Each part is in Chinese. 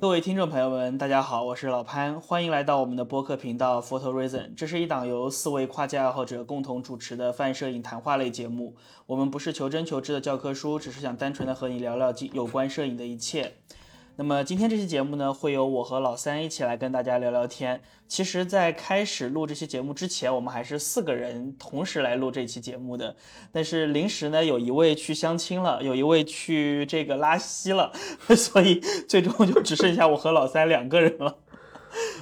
各位听众朋友们，大家好，我是老潘，欢迎来到我们的播客频道 Photo Reason。这是一档由四位跨界爱好者共同主持的泛摄影谈话类节目。我们不是求真求知的教科书，只是想单纯的和你聊聊有关摄影的一切。那么今天这期节目呢，会由我和老三一起来跟大家聊聊天。其实，在开始录这期节目之前，我们还是四个人同时来录这期节目的。但是临时呢，有一位去相亲了，有一位去这个拉稀了，所以最终就只剩下我和老三两个人了。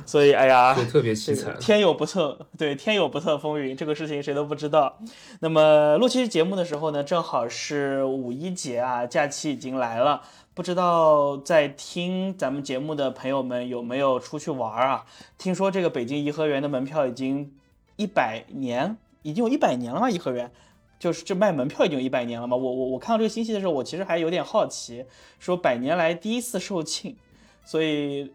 所以，哎呀，特别凄惨。天有不测，对，天有不测风云，这个事情谁都不知道。那么录期节目的时候呢，正好是五一节啊，假期已经来了。不知道在听咱们节目的朋友们有没有出去玩啊？听说这个北京颐和园的门票已经一百年，已经有一百年了吗？颐和园就是这卖门票已经有一百年了吗？我我我看到这个信息的时候，我其实还有点好奇，说百年来第一次售罄，所以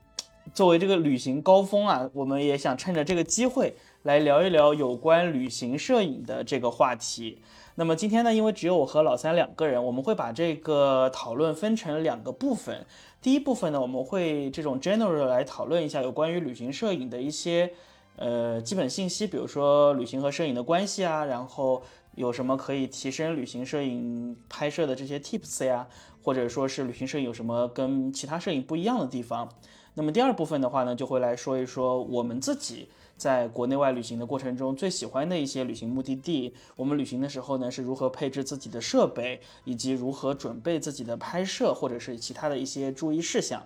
作为这个旅行高峰啊，我们也想趁着这个机会来聊一聊有关旅行摄影的这个话题。那么今天呢，因为只有我和老三两个人，我们会把这个讨论分成两个部分。第一部分呢，我们会这种 general 来讨论一下有关于旅行摄影的一些呃基本信息，比如说旅行和摄影的关系啊，然后有什么可以提升旅行摄影拍摄的这些 tips 呀，或者说是旅行摄影有什么跟其他摄影不一样的地方。那么第二部分的话呢，就会来说一说我们自己。在国内外旅行的过程中，最喜欢的一些旅行目的地，我们旅行的时候呢，是如何配置自己的设备，以及如何准备自己的拍摄，或者是其他的一些注意事项。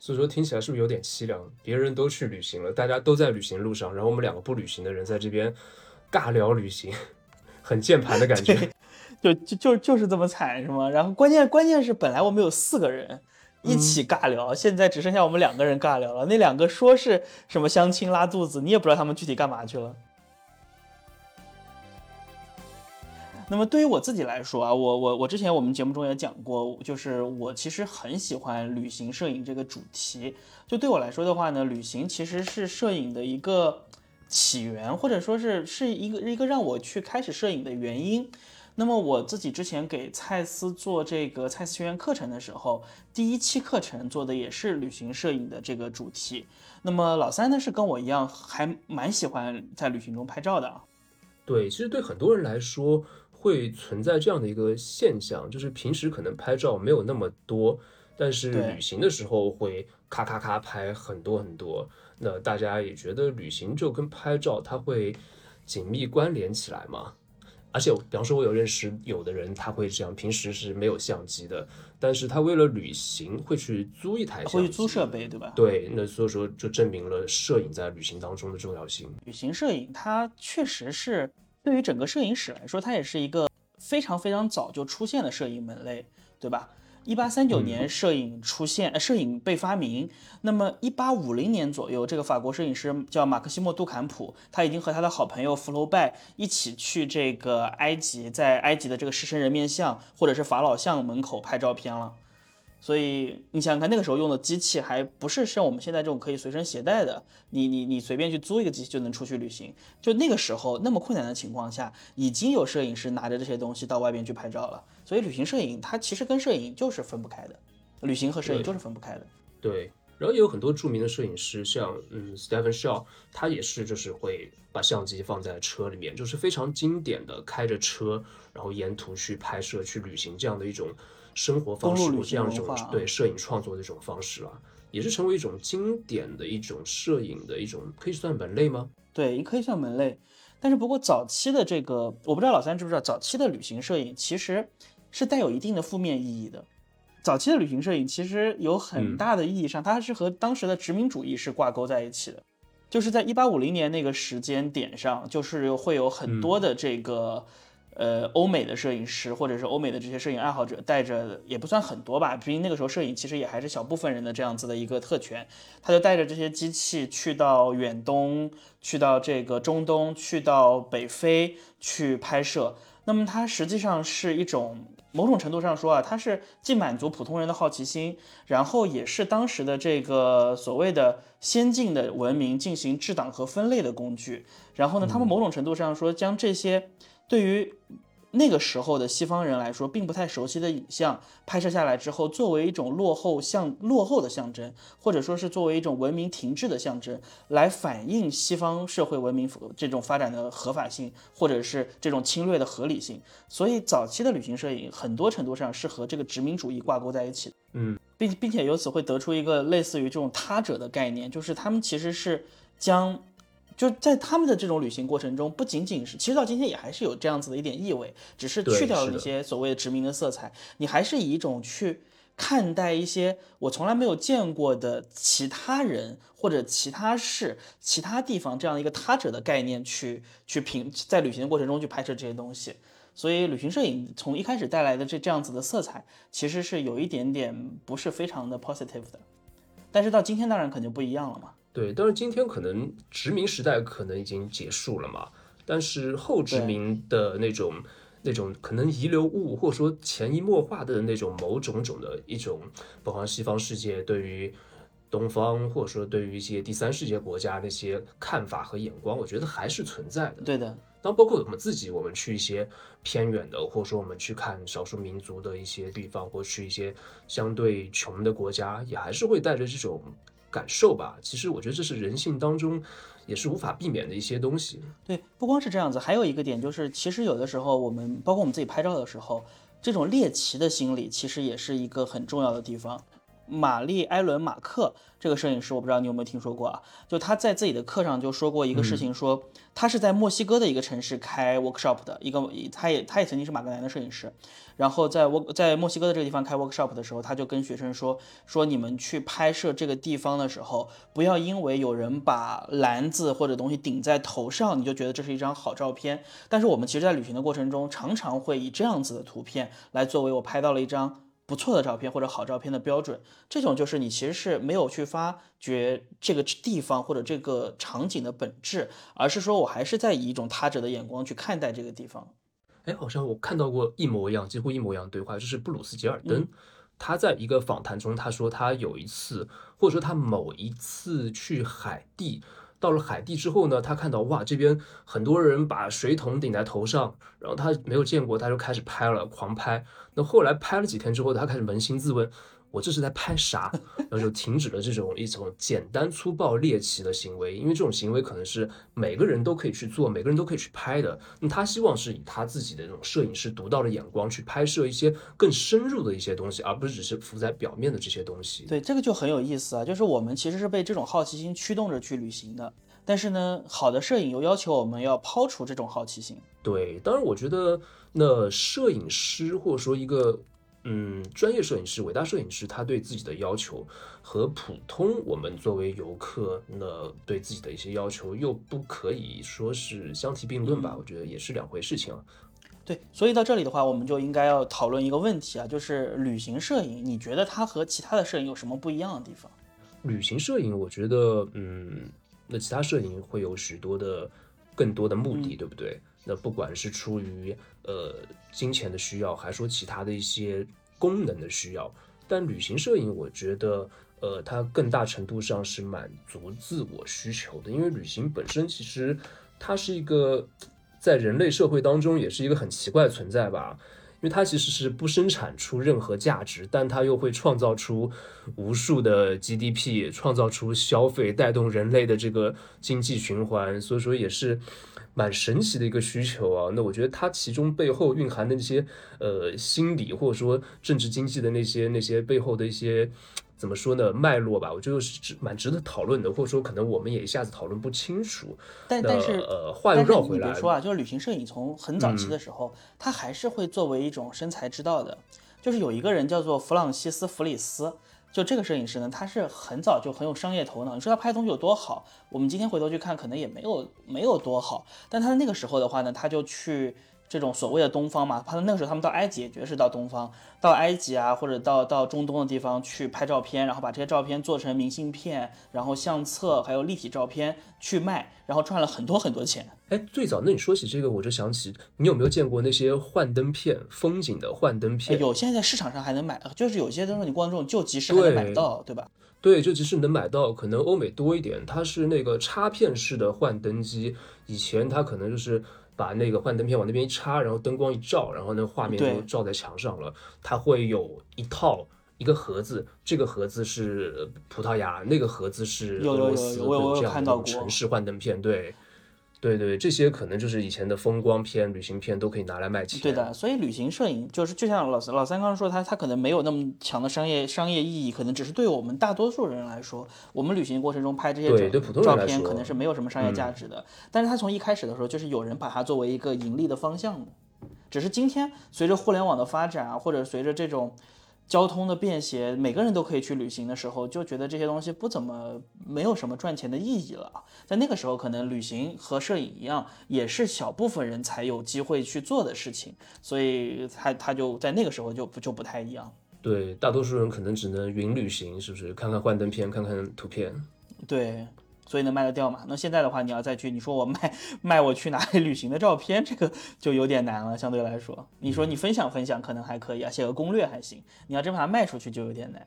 所以说听起来是不是有点凄凉？别人都去旅行了，大家都在旅行路上，然后我们两个不旅行的人在这边尬聊旅行，很键盘的感觉。就就就就是这么惨，是吗？然后关键关键是本来我们有四个人。一起尬聊，现在只剩下我们两个人尬聊了。那两个说是什么相亲拉肚子，你也不知道他们具体干嘛去了。那么对于我自己来说啊，我我我之前我们节目中也讲过，就是我其实很喜欢旅行摄影这个主题。就对我来说的话呢，旅行其实是摄影的一个起源，或者说是是一个一个让我去开始摄影的原因。那么我自己之前给蔡司做这个蔡司学院课程的时候，第一期课程做的也是旅行摄影的这个主题。那么老三呢是跟我一样，还蛮喜欢在旅行中拍照的。对，其实对很多人来说会存在这样的一个现象，就是平时可能拍照没有那么多，但是旅行的时候会咔咔咔拍很多很多。那大家也觉得旅行就跟拍照它会紧密关联起来嘛？而且，比方说，我有认识有的人，他会这样，平时是没有相机的，但是他为了旅行会去租一台相机，会去租设备，对吧？对，那所以说就证明了摄影在旅行当中的重要性。旅行摄影它确实是对于整个摄影史来说，它也是一个非常非常早就出现的摄影门类，对吧？一八三九年，摄影出现，呃，摄影被发明。那么，一八五零年左右，这个法国摄影师叫马克西莫·杜坎普，他已经和他的好朋友福楼拜一起去这个埃及，在埃及的这个狮身人面像或者是法老像门口拍照片了。所以你想想看，那个时候用的机器还不是像我们现在这种可以随身携带的，你你你随便去租一个机器就能出去旅行。就那个时候那么困难的情况下，已经有摄影师拿着这些东西到外边去拍照了。所以旅行摄影它其实跟摄影就是分不开的，旅行和摄影就是分不开的。对，然后也有很多著名的摄影师，像嗯 Stephen Shaw，他也是就是会把相机放在车里面，就是非常经典的开着车，然后沿途去拍摄去旅行这样的一种。生活方式，这样一种对摄影创作的一种方式啊，也是成为一种经典的一种摄影的一种，可以算门类吗？对，也可以算门类。但是不过早期的这个，我不知道老三知不知道，早期的旅行摄影其实是带有一定的负面意义的。早期的旅行摄影其实有很大的意义上，它是和当时的殖民主义是挂钩在一起的。就是在一八五零年那个时间点上，就是会有很多的这个。呃，欧美的摄影师或者是欧美的这些摄影爱好者，带着也不算很多吧，毕竟那个时候摄影其实也还是小部分人的这样子的一个特权，他就带着这些机器去到远东，去到这个中东，去到北非去拍摄。那么它实际上是一种某种程度上说啊，它是既满足普通人的好奇心，然后也是当时的这个所谓的先进的文明进行制党和分类的工具。然后呢，他们某种程度上说将这些。对于那个时候的西方人来说，并不太熟悉的影像拍摄下来之后，作为一种落后象落后的象征，或者说是作为一种文明停滞的象征，来反映西方社会文明这种发展的合法性，或者是这种侵略的合理性。所以，早期的旅行摄影很多程度上是和这个殖民主义挂钩在一起的。嗯，并并且由此会得出一个类似于这种他者的概念，就是他们其实是将。就在他们的这种旅行过程中，不仅仅是，其实到今天也还是有这样子的一点意味，只是去掉了那些所谓的殖民的色彩，你还是以一种去看待一些我从来没有见过的其他人或者其他事、其他地方这样一个他者的概念去去评，在旅行的过程中去拍摄这些东西。所以，旅行摄影从一开始带来的这这样子的色彩，其实是有一点点不是非常的 positive 的。但是到今天，当然肯定不一样了嘛。对，但是今天可能殖民时代可能已经结束了嘛，但是后殖民的那种那种可能遗留物或者说潜移默化的那种某种种的一种，包括西方世界对于东方或者说对于一些第三世界国家那些看法和眼光，我觉得还是存在的。对的，当包括我们自己，我们去一些偏远的，或者说我们去看少数民族的一些地方，或去一些相对穷的国家，也还是会带着这种。感受吧，其实我觉得这是人性当中也是无法避免的一些东西。对，不光是这样子，还有一个点就是，其实有的时候我们包括我们自己拍照的时候，这种猎奇的心理其实也是一个很重要的地方。玛丽·埃伦·马克这个摄影师，我不知道你有没有听说过啊？就他在自己的课上就说过一个事情，说他是在墨西哥的一个城市开 workshop 的一个，他也他也曾经是马格南的摄影师。然后在我在墨西哥的这个地方开 workshop 的时候，他就跟学生说说你们去拍摄这个地方的时候，不要因为有人把篮子或者东西顶在头上，你就觉得这是一张好照片。但是我们其实，在旅行的过程中，常常会以这样子的图片来作为我拍到了一张不错的照片或者好照片的标准。这种就是你其实是没有去发掘这个地方或者这个场景的本质，而是说我还是在以一种他者的眼光去看待这个地方。哎，好像我看到过一模一样，几乎一模一样的对话，就是布鲁斯·吉尔登，他在一个访谈中，他说他有一次，或者说他某一次去海地，到了海地之后呢，他看到哇，这边很多人把水桶顶在头上，然后他没有见过，他就开始拍了，狂拍。那后来拍了几天之后，他开始扪心自问。我这是在拍啥？然后就停止了这种一种简单粗暴猎奇的行为，因为这种行为可能是每个人都可以去做，每个人都可以去拍的。那他希望是以他自己的这种摄影师独到的眼光去拍摄一些更深入的一些东西，而不是只是浮在表面的这些东西。对，这个就很有意思啊，就是我们其实是被这种好奇心驱动着去旅行的，但是呢，好的摄影又要求我们要抛除这种好奇心。对，当然我觉得那摄影师或者说一个。嗯，专业摄影师、伟大摄影师，他对自己的要求和普通我们作为游客那对自己的一些要求，又不可以说是相提并论吧？我觉得也是两回事情啊。对，所以到这里的话，我们就应该要讨论一个问题啊，就是旅行摄影，你觉得它和其他的摄影有什么不一样的地方？旅行摄影，我觉得，嗯，那其他摄影会有许多的更多的目的，对不对？那不管是出于呃金钱的需要，还说其他的一些功能的需要，但旅行摄影，我觉得呃它更大程度上是满足自我需求的，因为旅行本身其实它是一个在人类社会当中也是一个很奇怪的存在吧。因为它其实是不生产出任何价值，但它又会创造出无数的 GDP，创造出消费，带动人类的这个经济循环，所以说也是蛮神奇的一个需求啊。那我觉得它其中背后蕴含的那些呃心理或者说政治经济的那些那些背后的一些。怎么说呢？脉络吧，我觉得是值蛮值得讨论的，或者说可能我们也一下子讨论不清楚。但但是呃，话又绕回来。比如说啊，就是旅行摄影从很早期的时候，它还是会作为一种生财之道的。就是有一个人叫做弗朗西斯·弗里斯，就这个摄影师呢，他是很早就很有商业头脑。你说他拍东西有多好？我们今天回头去看，可能也没有没有多好。但他在那个时候的话呢，他就去。这种所谓的东方嘛，他那个时候他们到埃及也觉得是到东方，到埃及啊或者到到中东的地方去拍照片，然后把这些照片做成明信片，然后相册还有立体照片去卖，然后赚了很多很多钱。哎，最早那你说起这个，我就想起你有没有见过那些幻灯片，风景的幻灯片？有，现在在市场上还能买，就是有些都是你逛这种旧集市还能买到，对吧？对，就即使能买到，可能欧美多一点，它是那个插片式的幻灯机，以前它可能就是。把那个幻灯片往那边一插，然后灯光一照，然后那画面就照在墙上了。它会有一套一个盒子，这个盒子是葡萄牙，那个盒子是俄罗斯，这样的城市幻灯片，对。对对，这些可能就是以前的风光片、旅行片都可以拿来卖钱。对的，所以旅行摄影就是就像老三老三刚刚说，他他可能没有那么强的商业商业意义，可能只是对我们大多数人来说，我们旅行过程中拍这些照片可能是没有什么商业价值的。但是它从一开始的时候就是有人把它作为一个盈利的方向的，只是今天随着互联网的发展啊，或者随着这种。交通的便携，每个人都可以去旅行的时候，就觉得这些东西不怎么没有什么赚钱的意义了。在那个时候，可能旅行和摄影一样，也是小部分人才有机会去做的事情，所以他他就在那个时候就不就不太一样。对，大多数人可能只能云旅行，是不是？看看幻灯片，看看图片。对。所以能卖得掉嘛？那现在的话，你要再去，你说我卖卖我去哪里旅行的照片，这个就有点难了。相对来说，你说你分享分享可能还可以啊，写个攻略还行。你要真把它卖出去就有点难。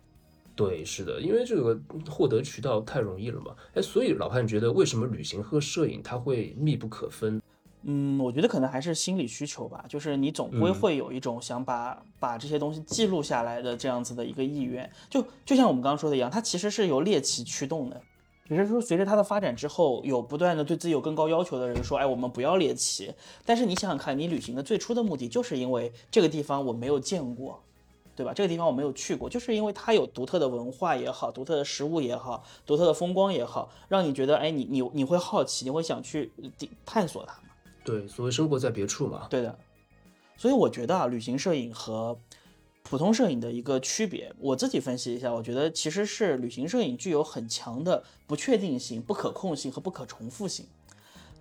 对，是的，因为这个获得渠道太容易了嘛。哎，所以老潘觉得为什么旅行和摄影它会密不可分？嗯，我觉得可能还是心理需求吧，就是你总归会有一种想把把这些东西记录下来的这样子的一个意愿。就就像我们刚刚说的一样，它其实是由猎奇驱动的。只是说，随着它的发展之后，有不断的对自己有更高要求的人说：“哎，我们不要猎奇。”但是你想想看，你旅行的最初的目的，就是因为这个地方我没有见过，对吧？这个地方我没有去过，就是因为它有独特的文化也好，独特的食物也好，独特的风光也好，让你觉得，哎，你你你会好奇，你会想去探索它嘛？对，所谓生活在别处嘛。对的。所以我觉得啊，旅行摄影和普通摄影的一个区别，我自己分析一下，我觉得其实是旅行摄影具有很强的不确定性、不可控性和不可重复性。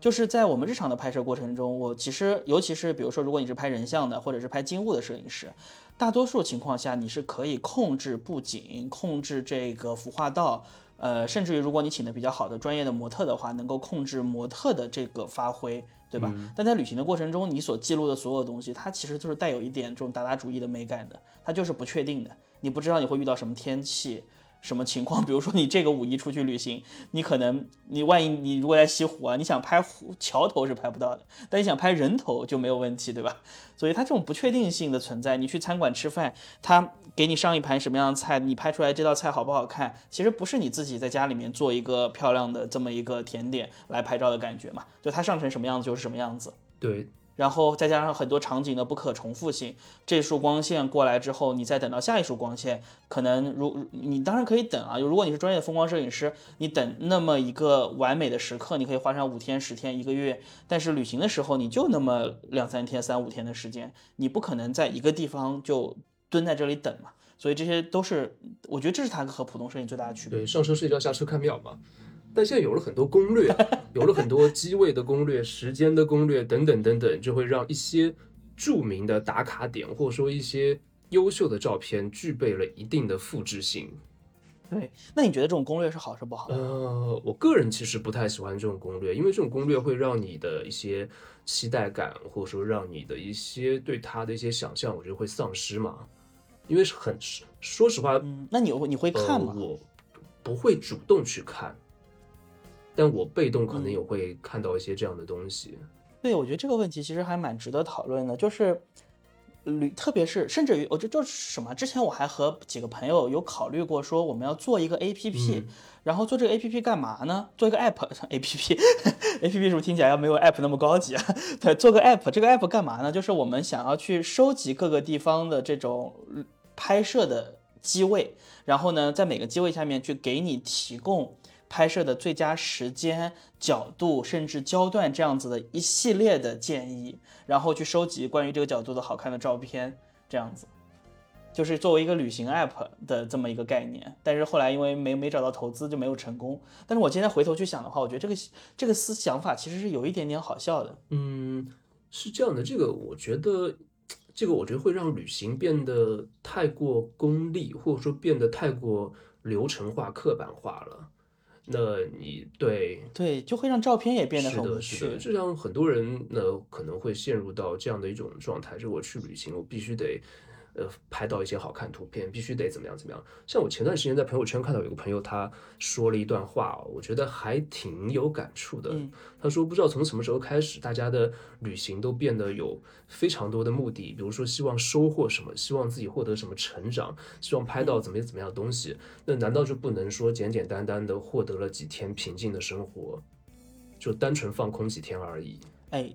就是在我们日常的拍摄过程中，我其实尤其是比如说，如果你是拍人像的或者是拍静物的摄影师，大多数情况下你是可以控制布景、控制这个服化道。呃，甚至于如果你请的比较好的专业的模特的话，能够控制模特的这个发挥，对吧？但在旅行的过程中，你所记录的所有东西，它其实就是带有一点这种达达主义的美感的，它就是不确定的，你不知道你会遇到什么天气。什么情况？比如说你这个五一出去旅行，你可能你万一你如果在西湖啊，你想拍湖桥头是拍不到的，但你想拍人头就没有问题，对吧？所以它这种不确定性的存在，你去餐馆吃饭，他给你上一盘什么样的菜，你拍出来这道菜好不好看，其实不是你自己在家里面做一个漂亮的这么一个甜点来拍照的感觉嘛？就它上成什么样子就是什么样子。对。然后再加上很多场景的不可重复性，这束光线过来之后，你再等到下一束光线，可能如你当然可以等啊。如果你是专业的风光摄影师，你等那么一个完美的时刻，你可以花上五天、十天、一个月。但是旅行的时候，你就那么两三天、三五天的时间，你不可能在一个地方就蹲在这里等嘛。所以这些都是，我觉得这是它和普通摄影最大的区别。对，上车睡觉，下车看庙嘛。但现在有了很多攻略，有了很多机位的攻略、时间的攻略等等等等，就会让一些著名的打卡点，或者说一些优秀的照片，具备了一定的复制性。对，那你觉得这种攻略是好是不好？呃，我个人其实不太喜欢这种攻略，因为这种攻略会让你的一些期待感，或者说让你的一些对他的一些想象，我觉得会丧失嘛。因为是很说实话，嗯，那你你会看吗？我不会主动去看。但我被动可能也会看到一些这样的东西。对，我觉得这个问题其实还蛮值得讨论的，就是旅，特别是甚至于，我觉得就是什么？之前我还和几个朋友有考虑过，说我们要做一个 A P P，然后做这个 A P P 干嘛呢？做一个 App A P P，A P P 是不是听起来要没有 App 那么高级啊？对，做个 App，这个 App 干嘛呢？就是我们想要去收集各个地方的这种拍摄的机位，然后呢，在每个机位下面去给你提供。拍摄的最佳时间、角度，甚至焦段这样子的一系列的建议，然后去收集关于这个角度的好看的照片，这样子，就是作为一个旅行 app 的这么一个概念。但是后来因为没没找到投资，就没有成功。但是我现在回头去想的话，我觉得这个这个思想法其实是有一点点好笑的。嗯，是这样的，这个我觉得，这个我觉得会让旅行变得太过功利，或者说变得太过流程化、刻板化了。那你对对，就会让照片也变得很无趣。是的，就像很多人呢可能会陷入到这样的一种状态：，就我去旅行，我必须得，呃，拍到一些好看图片，必须得怎么样怎么样。像我前段时间在朋友圈看到有个朋友，他说了一段话，我觉得还挺有感触的。他说，不知道从什么时候开始，大家的旅行都变得有非常多的目的，比如说希望收获什么，希望自己获得什么成长，希望拍到怎么怎么样的东西。那难道就不能说简简单单的获得了几天平静的生活，就单纯放空几天而已？哎。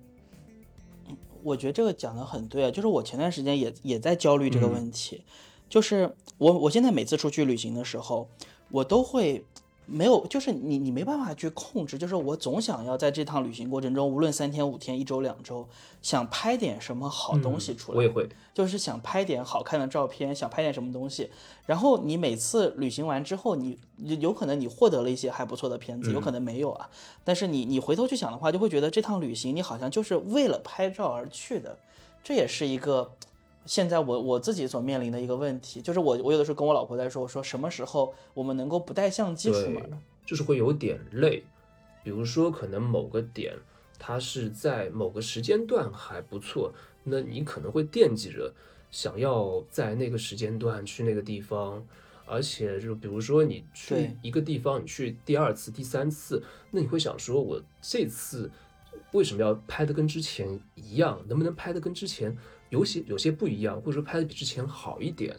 我觉得这个讲的很对啊，就是我前段时间也也在焦虑这个问题，就是我我现在每次出去旅行的时候，我都会。没有，就是你，你没办法去控制。就是我总想要在这趟旅行过程中，无论三天五天、一周两周，想拍点什么好东西出来。我也会，就是想拍点好看的照片，想拍点什么东西。然后你每次旅行完之后，你有可能你获得了一些还不错的片子，有可能没有啊。但是你你回头去想的话，就会觉得这趟旅行你好像就是为了拍照而去的，这也是一个。现在我我自己所面临的一个问题，就是我我有的时候跟我老婆在说，我说什么时候我们能够不带相机出门呢？就是会有点累，比如说可能某个点它是在某个时间段还不错，那你可能会惦记着想要在那个时间段去那个地方，而且就比如说你去一个地方，你去第二次、第三次，那你会想说，我这次为什么要拍的跟之前一样？能不能拍的跟之前？有些有些不一样，或者说拍的比之前好一点，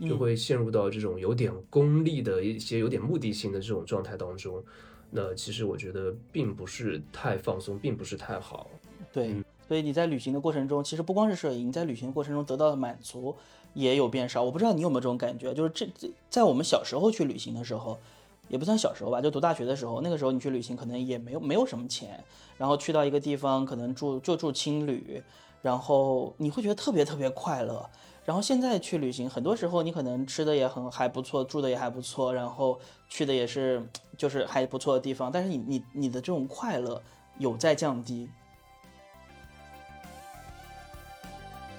就会陷入到这种有点功利的一些、有点目的性的这种状态当中。那其实我觉得并不是太放松，并不是太好。对，所以你在旅行的过程中，其实不光是摄影，在旅行过程中得到的满足也有变少。我不知道你有没有这种感觉，就是这在我们小时候去旅行的时候，也不算小时候吧，就读大学的时候，那个时候你去旅行可能也没有没有什么钱，然后去到一个地方，可能住就住青旅。然后你会觉得特别特别快乐，然后现在去旅行，很多时候你可能吃的也很还不错，住的也还不错，然后去的也是就是还不错的地方，但是你你你的这种快乐有在降低。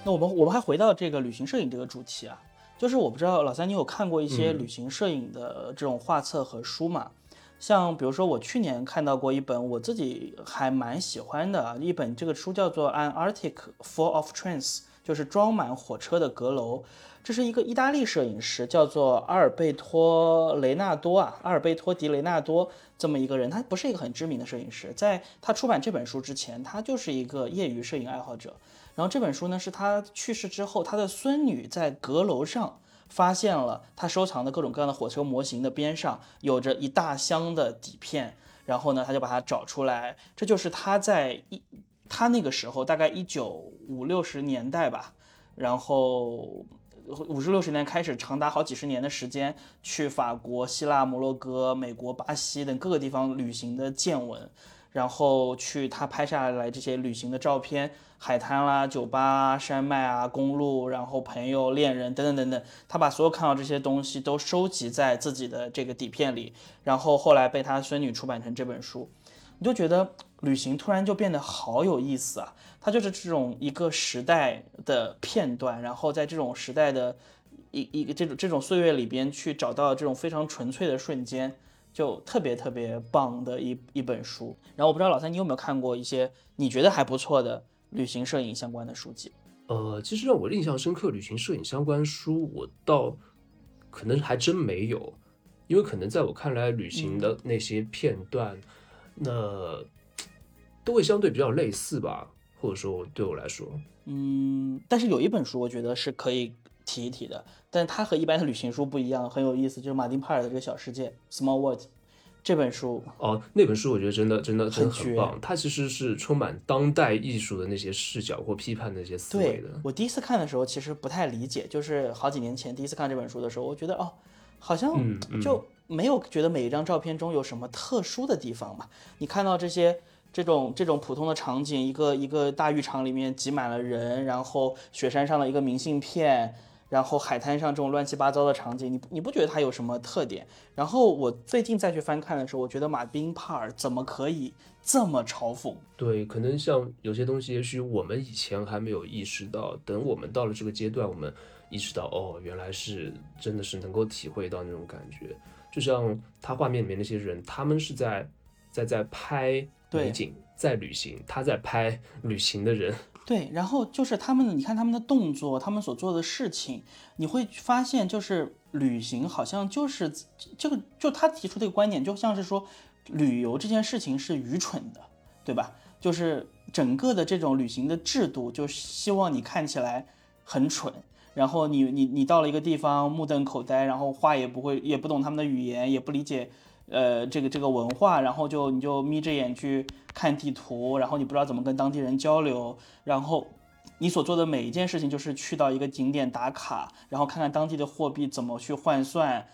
那我们我们还回到这个旅行摄影这个主题啊，就是我不知道老三你有看过一些旅行摄影的这种画册和书吗？像比如说，我去年看到过一本我自己还蛮喜欢的一本，这个书叫做《An Arctic Full of Trains》，就是装满火车的阁楼。这是一个意大利摄影师，叫做阿尔贝托·雷纳多啊，阿尔贝托·迪雷纳多这么一个人。他不是一个很知名的摄影师，在他出版这本书之前，他就是一个业余摄影爱好者。然后这本书呢，是他去世之后，他的孙女在阁楼上。发现了他收藏的各种各样的火车模型的边上有着一大箱的底片，然后呢，他就把它找出来，这就是他在一他那个时候大概一九五六十年代吧，然后五十六十年开始长达好几十年的时间去法国、希腊、摩洛哥、美国、巴西等各个地方旅行的见闻。然后去他拍下来这些旅行的照片，海滩啦、酒吧、山脉啊、公路，然后朋友、恋人等等等等，他把所有看到这些东西都收集在自己的这个底片里，然后后来被他孙女出版成这本书，你就觉得旅行突然就变得好有意思啊！它就是这种一个时代的片段，然后在这种时代的一一个这种这种岁月里边去找到这种非常纯粹的瞬间。就特别特别棒的一一本书，然后我不知道老三你有没有看过一些你觉得还不错的旅行摄影相关的书籍？呃，其实让我印象深刻旅行摄影相关书，我倒可能还真没有，因为可能在我看来，旅行的那些片段，那都会相对比较类似吧，或者说对我来说，嗯，但是有一本书我觉得是可以。提一提的，但是它和一般的旅行书不一样，很有意思，就是马丁帕尔的这个小世界 （Small World） 这本书。哦，那本书我觉得真的真的很很棒，它其实是充满当代艺术的那些视角或批判的那些思维的。我第一次看的时候其实不太理解，就是好几年前第一次看这本书的时候，我觉得哦，好像就没有觉得每一张照片中有什么特殊的地方嘛。你看到这些。这种这种普通的场景，一个一个大浴场里面挤满了人，然后雪山上的一个明信片。然后海滩上这种乱七八糟的场景，你你不觉得它有什么特点？然后我最近再去翻看的时候，我觉得马丁帕尔怎么可以这么嘲讽？对，可能像有些东西，也许我们以前还没有意识到，等我们到了这个阶段，我们意识到，哦，原来是真的是能够体会到那种感觉。就像他画面里面那些人，他们是在在在拍美景，在旅行，他在拍旅行的人。对，然后就是他们，你看他们的动作，他们所做的事情，你会发现，就是旅行好像就是这个，就他提出这个观点，就像是说旅游这件事情是愚蠢的，对吧？就是整个的这种旅行的制度，就希望你看起来很蠢，然后你你你到了一个地方目瞪口呆，然后话也不会，也不懂他们的语言，也不理解。呃，这个这个文化，然后就你就眯着眼去看地图，然后你不知道怎么跟当地人交流，然后你所做的每一件事情就是去到一个景点打卡，然后看看当地的货币怎么去换算。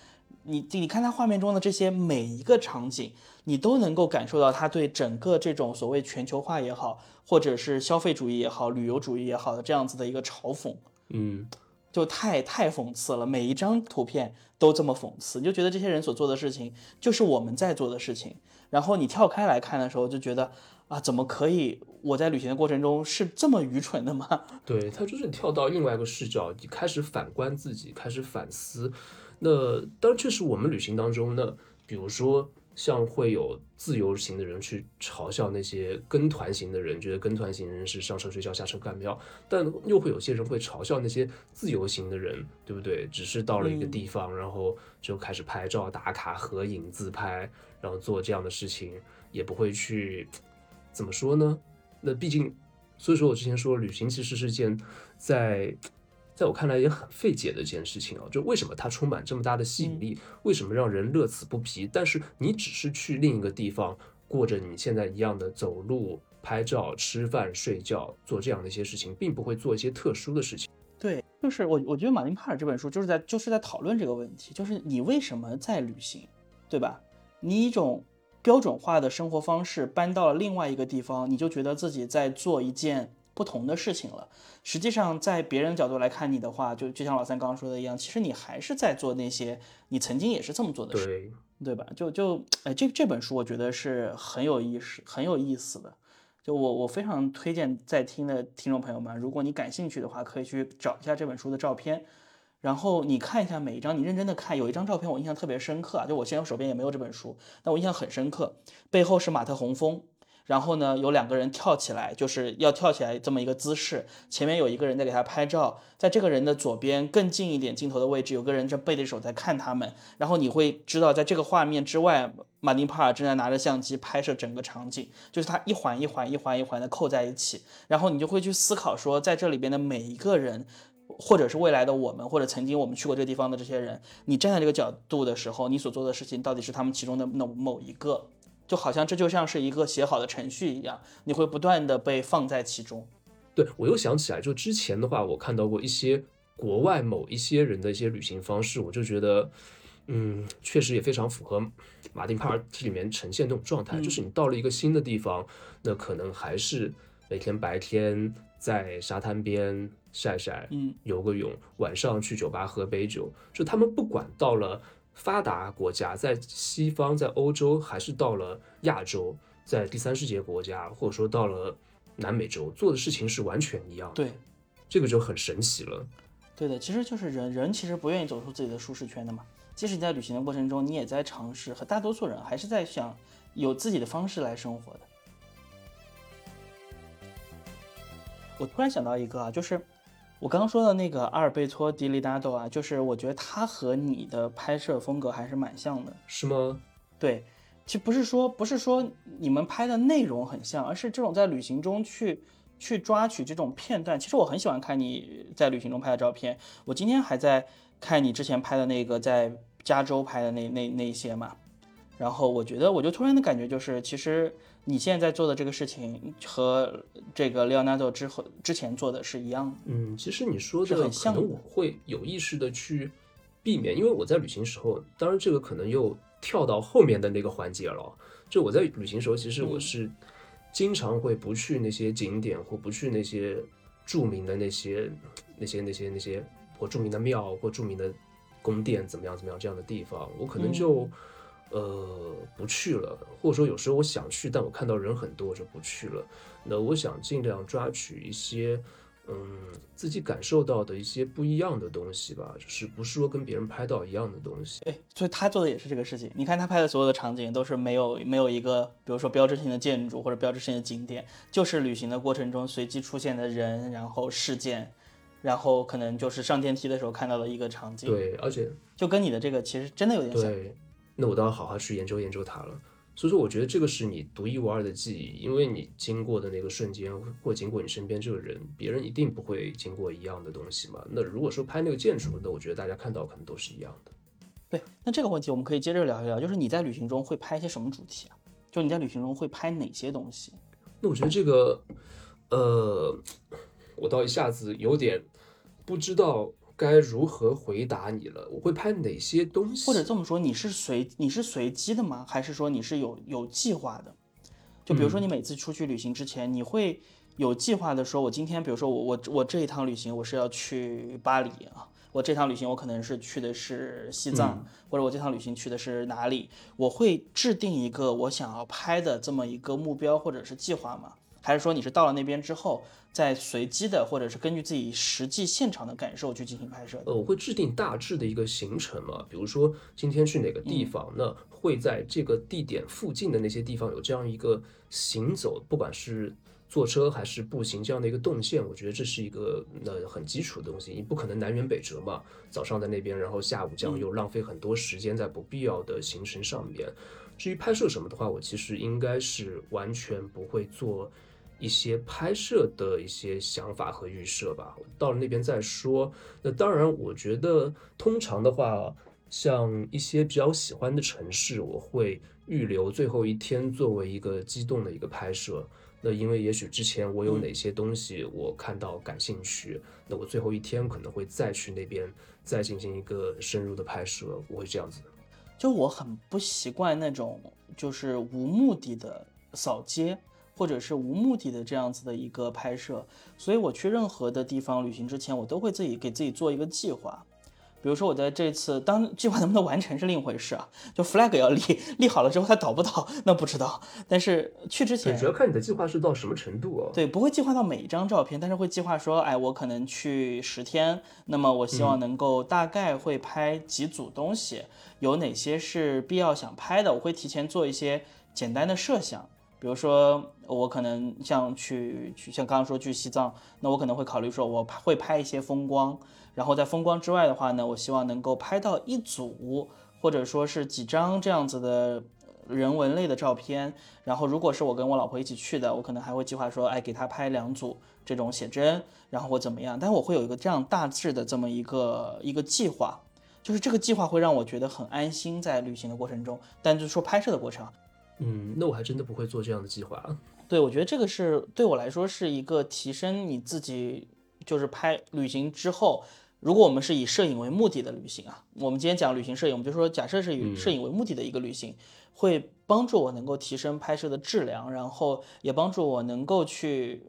你你看他画面中的这些每一个场景，你都能够感受到他对整个这种所谓全球化也好，或者是消费主义也好，旅游主义也好的这样子的一个嘲讽。嗯。就太太讽刺了，每一张图片都这么讽刺，你就觉得这些人所做的事情就是我们在做的事情。然后你跳开来看的时候，就觉得啊，怎么可以？我在旅行的过程中是这么愚蠢的吗？对他就是跳到另外一个视角，你开始反观自己，开始反思。那当然，确实我们旅行当中呢，比如说。像会有自由行的人去嘲笑那些跟团型的人，觉得跟团型人是上车睡觉下车干票，但又会有些人会嘲笑那些自由行的人，对不对？只是到了一个地方，然后就开始拍照打卡、合影、自拍，然后做这样的事情，也不会去怎么说呢？那毕竟，所以说我之前说，旅行其实是件在。在我看来也很费解的一件事情啊，就为什么它充满这么大的吸引力？为什么让人乐此不疲？但是你只是去另一个地方，过着你现在一样的走路、拍照、吃饭、睡觉，做这样的一些事情，并不会做一些特殊的事情。对，就是我，我觉得马丁帕尔这本书就是在就是在讨论这个问题，就是你为什么在旅行，对吧？你一种标准化的生活方式搬到了另外一个地方，你就觉得自己在做一件。不同的事情了。实际上，在别人的角度来看你的话，就就像老三刚刚说的一样，其实你还是在做那些你曾经也是这么做的事，对吧？就就哎，这这本书我觉得是很有意思、很有意思的。就我我非常推荐在听的听众朋友们，如果你感兴趣的话，可以去找一下这本书的照片，然后你看一下每一张，你认真的看。有一张照片我印象特别深刻啊，就我现在手边也没有这本书，但我印象很深刻，背后是马特洪峰。然后呢，有两个人跳起来，就是要跳起来这么一个姿势。前面有一个人在给他拍照，在这个人的左边更近一点镜头的位置，有个人正背着手在看他们。然后你会知道，在这个画面之外，马丁帕尔正在拿着相机拍摄整个场景，就是他一环一环、一环一环的扣在一起。然后你就会去思考说，在这里边的每一个人，或者是未来的我们，或者曾经我们去过这个地方的这些人，你站在这个角度的时候，你所做的事情到底是他们其中的某某一个？就好像这就像是一个写好的程序一样，你会不断的被放在其中。对我又想起来，就之前的话，我看到过一些国外某一些人的一些旅行方式，我就觉得，嗯，确实也非常符合马丁帕尔这里面呈现这种状态，就是你到了一个新的地方，那可能还是每天白天在沙滩边晒晒，嗯，游个泳，晚上去酒吧喝杯酒，就他们不管到了。发达国家在西方，在欧洲，还是到了亚洲，在第三世界国家，或者说到了南美洲，做的事情是完全一样。对，这个就很神奇了。对的，其实就是人，人其实不愿意走出自己的舒适圈的嘛。即使你在旅行的过程中，你也在尝试，和大多数人还是在想有自己的方式来生活的。我突然想到一个啊，就是。我刚刚说的那个阿尔贝托·迪利达多啊，就是我觉得他和你的拍摄风格还是蛮像的，是吗？对，其实不是说不是说你们拍的内容很像，而是这种在旅行中去去抓取这种片段。其实我很喜欢看你在旅行中拍的照片，我今天还在看你之前拍的那个在加州拍的那那那些嘛。然后我觉得，我就突然的感觉就是，其实你现在在做的这个事情和这个 Leonardo 之后之前做的是一样的。嗯，其实你说的可能我会有意识的去避免，因为我在旅行时候，当然这个可能又跳到后面的那个环节了。就我在旅行时候，其实我是经常会不去那些景点或不去那些著名的那些那些那些那些或著名的庙或著名的宫殿怎么样怎么样这样的地方，我可能就。呃，不去了，或者说有时候我想去，但我看到人很多，我就不去了。那我想尽量抓取一些嗯，自己感受到的一些不一样的东西吧，就是不是说跟别人拍到一样的东西。对，所以他做的也是这个事情。你看他拍的所有的场景都是没有没有一个，比如说标志性的建筑或者标志性的景点，就是旅行的过程中随机出现的人，然后事件，然后可能就是上电梯的时候看到的一个场景。对，而且就跟你的这个其实真的有点像。对，那我倒要好好去研究研究它了。所以说，我觉得这个是你独一无二的记忆，因为你经过的那个瞬间，或经过你身边这个人，别人一定不会经过一样的东西嘛。那如果说拍那个建筑，那我觉得大家看到可能都是一样的。对，那这个问题我们可以接着聊一聊，就是你在旅行中会拍一些什么主题啊？就你在旅行中会拍哪些东西？那我觉得这个，呃，我倒一下子有点不知道。该如何回答你了？我会拍哪些东西？或者这么说，你是随你是随机的吗？还是说你是有有计划的？就比如说你每次出去旅行之前，你会有计划的说，我今天比如说我我我这一趟旅行我是要去巴黎啊，我这趟旅行我可能是去的是西藏，或者我这趟旅行去的是哪里？我会制定一个我想要拍的这么一个目标或者是计划吗？还是说你是到了那边之后？再随机的，或者是根据自己实际现场的感受去进行拍摄。呃，我会制定大致的一个行程嘛，比如说今天去哪个地方，那会在这个地点附近的那些地方有这样一个行走，不管是坐车还是步行这样的一个动线。我觉得这是一个呃很基础的东西，你不可能南辕北辙嘛。早上在那边，然后下午这样又浪费很多时间在不必要的行程上面。至于拍摄什么的话，我其实应该是完全不会做。一些拍摄的一些想法和预设吧，到了那边再说。那当然，我觉得通常的话，像一些比较喜欢的城市，我会预留最后一天作为一个机动的一个拍摄。那因为也许之前我有哪些东西我看到感兴趣，那我最后一天可能会再去那边再进行一个深入的拍摄。我会这样子。就我很不习惯那种就是无目的的扫街。或者是无目的的这样子的一个拍摄，所以我去任何的地方旅行之前，我都会自己给自己做一个计划。比如说我在这次，当计划能不能完成是另一回事啊，就 flag 要立，立好了之后它倒不倒那不知道。但是去之前，主要看你的计划是到什么程度哦。对，不会计划到每一张照片，但是会计划说，哎，我可能去十天，那么我希望能够大概会拍几组东西，有哪些是必要想拍的，我会提前做一些简单的设想。比如说，我可能像去去像刚刚说去西藏，那我可能会考虑说，我会拍一些风光，然后在风光之外的话呢，我希望能够拍到一组或者说是几张这样子的人文类的照片。然后如果是我跟我老婆一起去的，我可能还会计划说，哎，给她拍两组这种写真，然后或怎么样。但我会有一个这样大致的这么一个一个计划，就是这个计划会让我觉得很安心在旅行的过程中。但就是说拍摄的过程。嗯，那我还真的不会做这样的计划。对，我觉得这个是对我来说是一个提升你自己，就是拍旅行之后，如果我们是以摄影为目的的旅行啊，我们今天讲旅行摄影，我们就说假设是以摄影为目的的一个旅行，会帮助我能够提升拍摄的质量，然后也帮助我能够去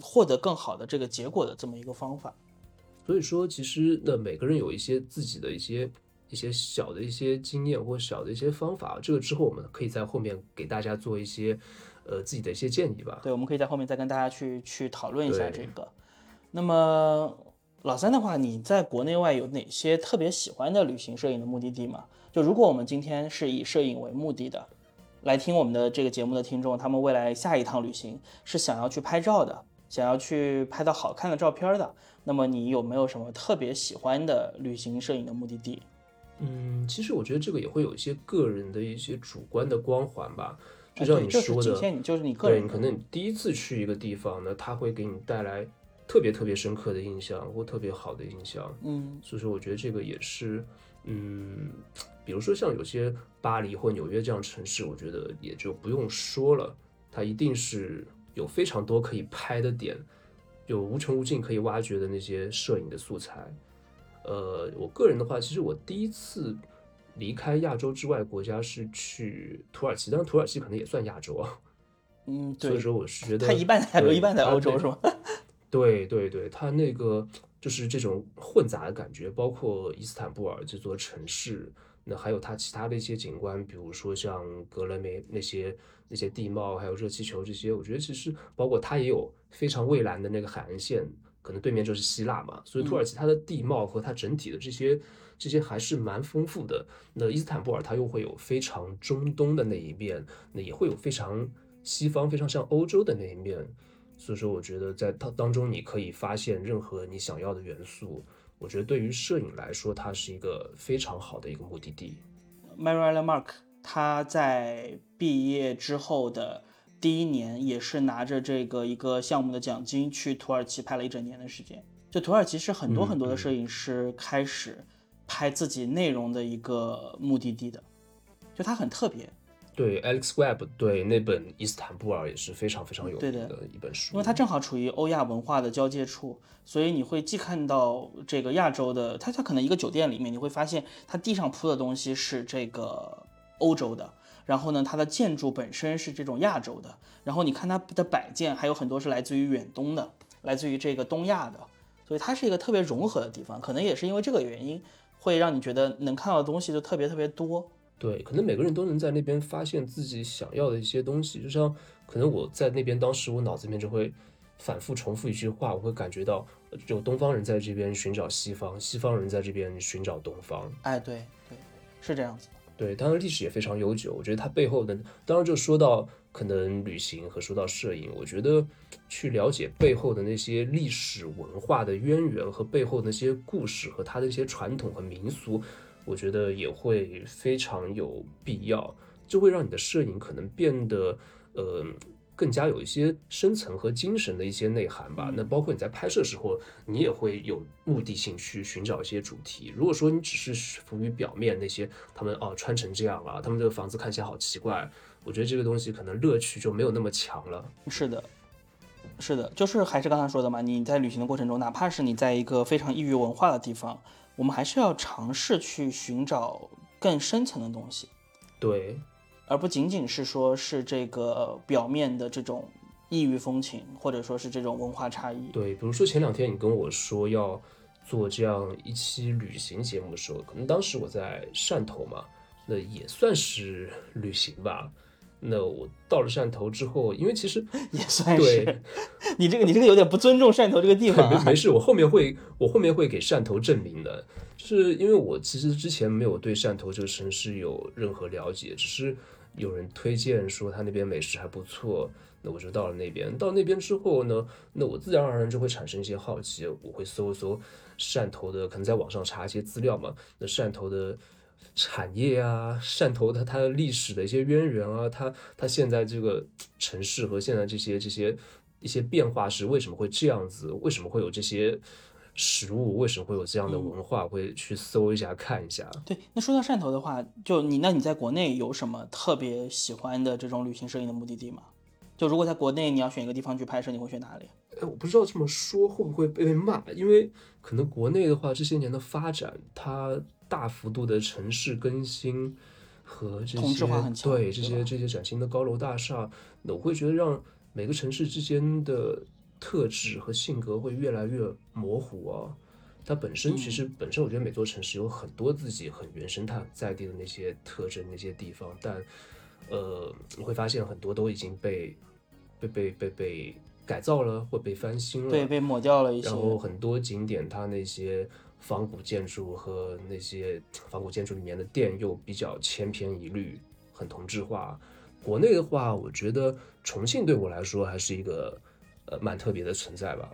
获得更好的这个结果的这么一个方法。所以说，其实那每个人有一些自己的一些。一些小的一些经验或小的一些方法，这个之后我们可以在后面给大家做一些，呃，自己的一些建议吧。对，我们可以在后面再跟大家去去讨论一下这个。那么老三的话，你在国内外有哪些特别喜欢的旅行摄影的目的地吗？就如果我们今天是以摄影为目的的，来听我们的这个节目的听众，他们未来下一趟旅行是想要去拍照的，想要去拍到好看的照片的，那么你有没有什么特别喜欢的旅行摄影的目的地？嗯，其实我觉得这个也会有一些个人的一些主观的光环吧，就像你说的，就是你个人，可能你第一次去一个地方呢，它会给你带来特别特别深刻的印象或特别好的印象，嗯，所以说我觉得这个也是，嗯，比如说像有些巴黎或纽约这样城市，我觉得也就不用说了，它一定是有非常多可以拍的点，有无穷无尽可以挖掘的那些摄影的素材。呃，我个人的话，其实我第一次离开亚洲之外国家是去土耳其，但是土耳其可能也算亚洲啊。嗯，所以说我是觉得它一半在亚洲，一半在欧洲，是吗？对对对，它那个就是这种混杂的感觉，包括伊斯坦布尔这座城市，那还有它其他的一些景观，比如说像格雷梅那些那些地貌，还有热气球这些，我觉得其实包括它也有非常蔚蓝的那个海岸线。可能对面就是希腊嘛，所以土耳其它的地貌和它整体的这些这些还是蛮丰富的。那伊斯坦布尔它又会有非常中东的那一面，那也会有非常西方、非常像欧洲的那一面。所以说，我觉得在它当中你可以发现任何你想要的元素。我觉得对于摄影来说，它是一个非常好的一个目的地。Mariella Mark，他在毕业之后的第一年，也是拿着这个一个项目的奖金去土耳其拍了一整年的时间。就土耳其是很多很多的摄影师开始拍自己内容的一个目的地的，就它很特别。对，Alex Webb 对那本《伊斯坦布尔》也是非常非常有名的一本书，因为它正好处于欧亚文化的交界处，所以你会既看到这个亚洲的，它它可能一个酒店里面你会发现它地上铺的东西是这个欧洲的，然后呢它的建筑本身是这种亚洲的，然后你看它的摆件还有很多是来自于远东的，来自于这个东亚的，所以它是一个特别融合的地方，可能也是因为这个原因，会让你觉得能看到的东西就特别特别多。对，可能每个人都能在那边发现自己想要的一些东西。就像可能我在那边，当时我脑子里面就会反复重复一句话，我会感觉到有东方人在这边寻找西方，西方人在这边寻找东方。哎，对对，是这样子。对，当然历史也非常悠久。我觉得它背后的，当然就说到可能旅行和说到摄影，我觉得去了解背后的那些历史文化的渊源和背后那些故事和它的一些传统和民俗。我觉得也会非常有必要，就会让你的摄影可能变得呃更加有一些深层和精神的一些内涵吧。那包括你在拍摄时候，你也会有目的性去寻找一些主题。如果说你只是浮于表面那些，他们哦穿成这样啊，他们这个房子看起来好奇怪，我觉得这个东西可能乐趣就没有那么强了。是的，是的，就是还是刚才说的嘛，你在旅行的过程中，哪怕是你在一个非常异域文化的地方。我们还是要尝试去寻找更深层的东西，对，而不仅仅是说是这个表面的这种异域风情，或者说是这种文化差异。对，比如说前两天你跟我说要做这样一期旅行节目的时候，可能当时我在汕头嘛，那也算是旅行吧。那我到了汕头之后，因为其实 也算是，你这个你这个有点不尊重汕头这个地方。没没事，我后面会我后面会给汕头证明的，就是因为我其实之前没有对汕头这个城市有任何了解，只是有人推荐说他那边美食还不错，那我就到了那边。到那边之后呢，那我自然而然就会产生一些好奇，我会搜一搜汕头的，可能在网上查一些资料嘛。那汕头的。产业啊，汕头它它的历史的一些渊源啊，它它现在这个城市和现在这些这些一些变化是为什么会这样子？为什么会有这些食物？为什么会有这样的文化？会去搜一下看一下。对，那说到汕头的话，就你那你在国内有什么特别喜欢的这种旅行摄影的目的地吗？就如果在国内你要选一个地方去拍摄，你会选哪里？哎，我不知道这么说会不会被骂，因为可能国内的话这些年的发展，它。大幅度的城市更新和这些对这些这些崭新的高楼大厦，那我会觉得让每个城市之间的特质和性格会越来越模糊啊。它本身其实本身，我觉得每座城市有很多自己很原生态在地的那些特征那些地方，但呃，你会发现很多都已经被被被被被改造了或被翻新了，对，被抹掉了一些。然后很多景点它那些。仿古建筑和那些仿古建筑里面的店又比较千篇一律，很同质化。国内的话，我觉得重庆对我来说还是一个呃蛮特别的存在吧，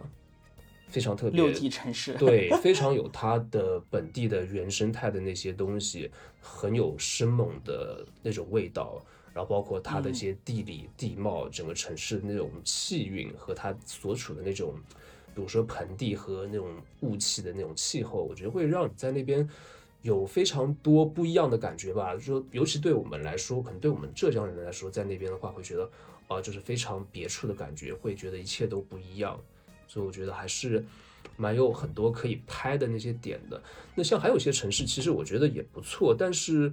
非常特别。六 D 城市，对，非常有它的本地的原生态的那些东西，很有生猛的那种味道。然后包括它的一些地理地貌，整个城市的那种气韵和它所处的那种。比如说盆地和那种雾气的那种气候，我觉得会让你在那边有非常多不一样的感觉吧。就说，尤其对我们来说，可能对我们浙江人来说，在那边的话，会觉得啊，就是非常别处的感觉，会觉得一切都不一样。所以我觉得还是蛮有很多可以拍的那些点的。那像还有一些城市，其实我觉得也不错，但是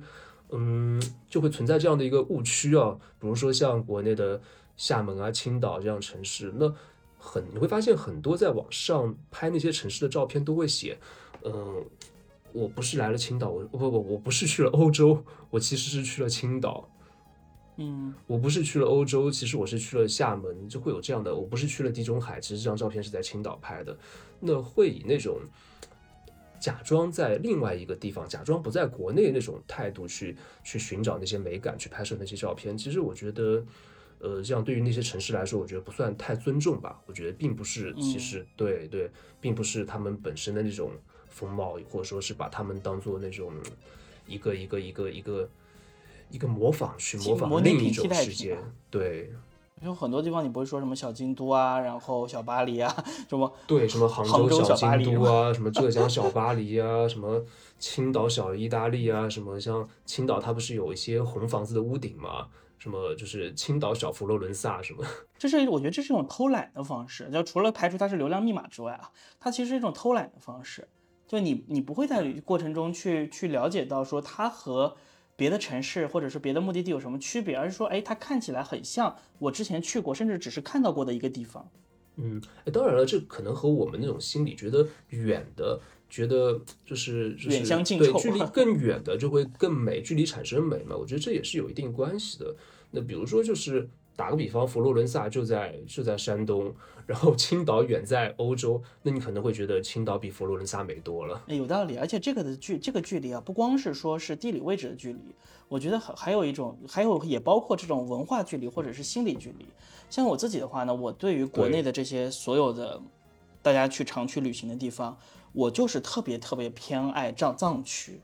嗯，就会存在这样的一个误区啊。比如说像国内的厦门啊、青岛这样城市，那。很你会发现很多在网上拍那些城市的照片都会写，嗯，我不是来了青岛，我不不我不是去了欧洲，我其实是去了青岛。嗯，我不是去了欧洲，其实我是去了厦门，就会有这样的。我不是去了地中海，其实这张照片是在青岛拍的。那会以那种假装在另外一个地方，假装不在国内那种态度去去寻找那些美感，去拍摄那些照片。其实我觉得，呃，这样对于那些城市来说，我觉得不算太尊重吧。我觉得并不是，其实对对，并不是他们本身的那种风貌，或者说是把他们当做那种一个一个一个一个一个模仿去模仿另一种世界，对。有很多地方你不会说什么小京都啊，然后小巴黎啊，什么对什么杭州小京都啊，什么浙江小巴黎啊，什么青岛小意大利啊，什么像青岛它不是有一些红房子的屋顶吗？什么就是青岛小佛罗伦萨什么？这是我觉得这是一种偷懒的方式，就除了排除它是流量密码之外啊，它其实是一种偷懒的方式，就你你不会在过程中去去了解到说它和。别的城市或者是别的目的地有什么区别？而是说，哎，它看起来很像我之前去过，甚至只是看到过的一个地方。嗯，哎，当然了，这可能和我们那种心理觉得远的，觉得就是远香近臭，对，距离更远的就会更美，距离产生美嘛。我觉得这也是有一定关系的。那比如说，就是打个比方，佛罗伦萨就在就在山东。然后青岛远在欧洲，那你可能会觉得青岛比佛罗伦萨美多了。有道理，而且这个的距这个距离啊，不光是说是地理位置的距离，我觉得还还有一种，还有也包括这种文化距离或者是心理距离。像我自己的话呢，我对于国内的这些所有的大家去常去旅行的地方，我就是特别特别偏爱藏藏区，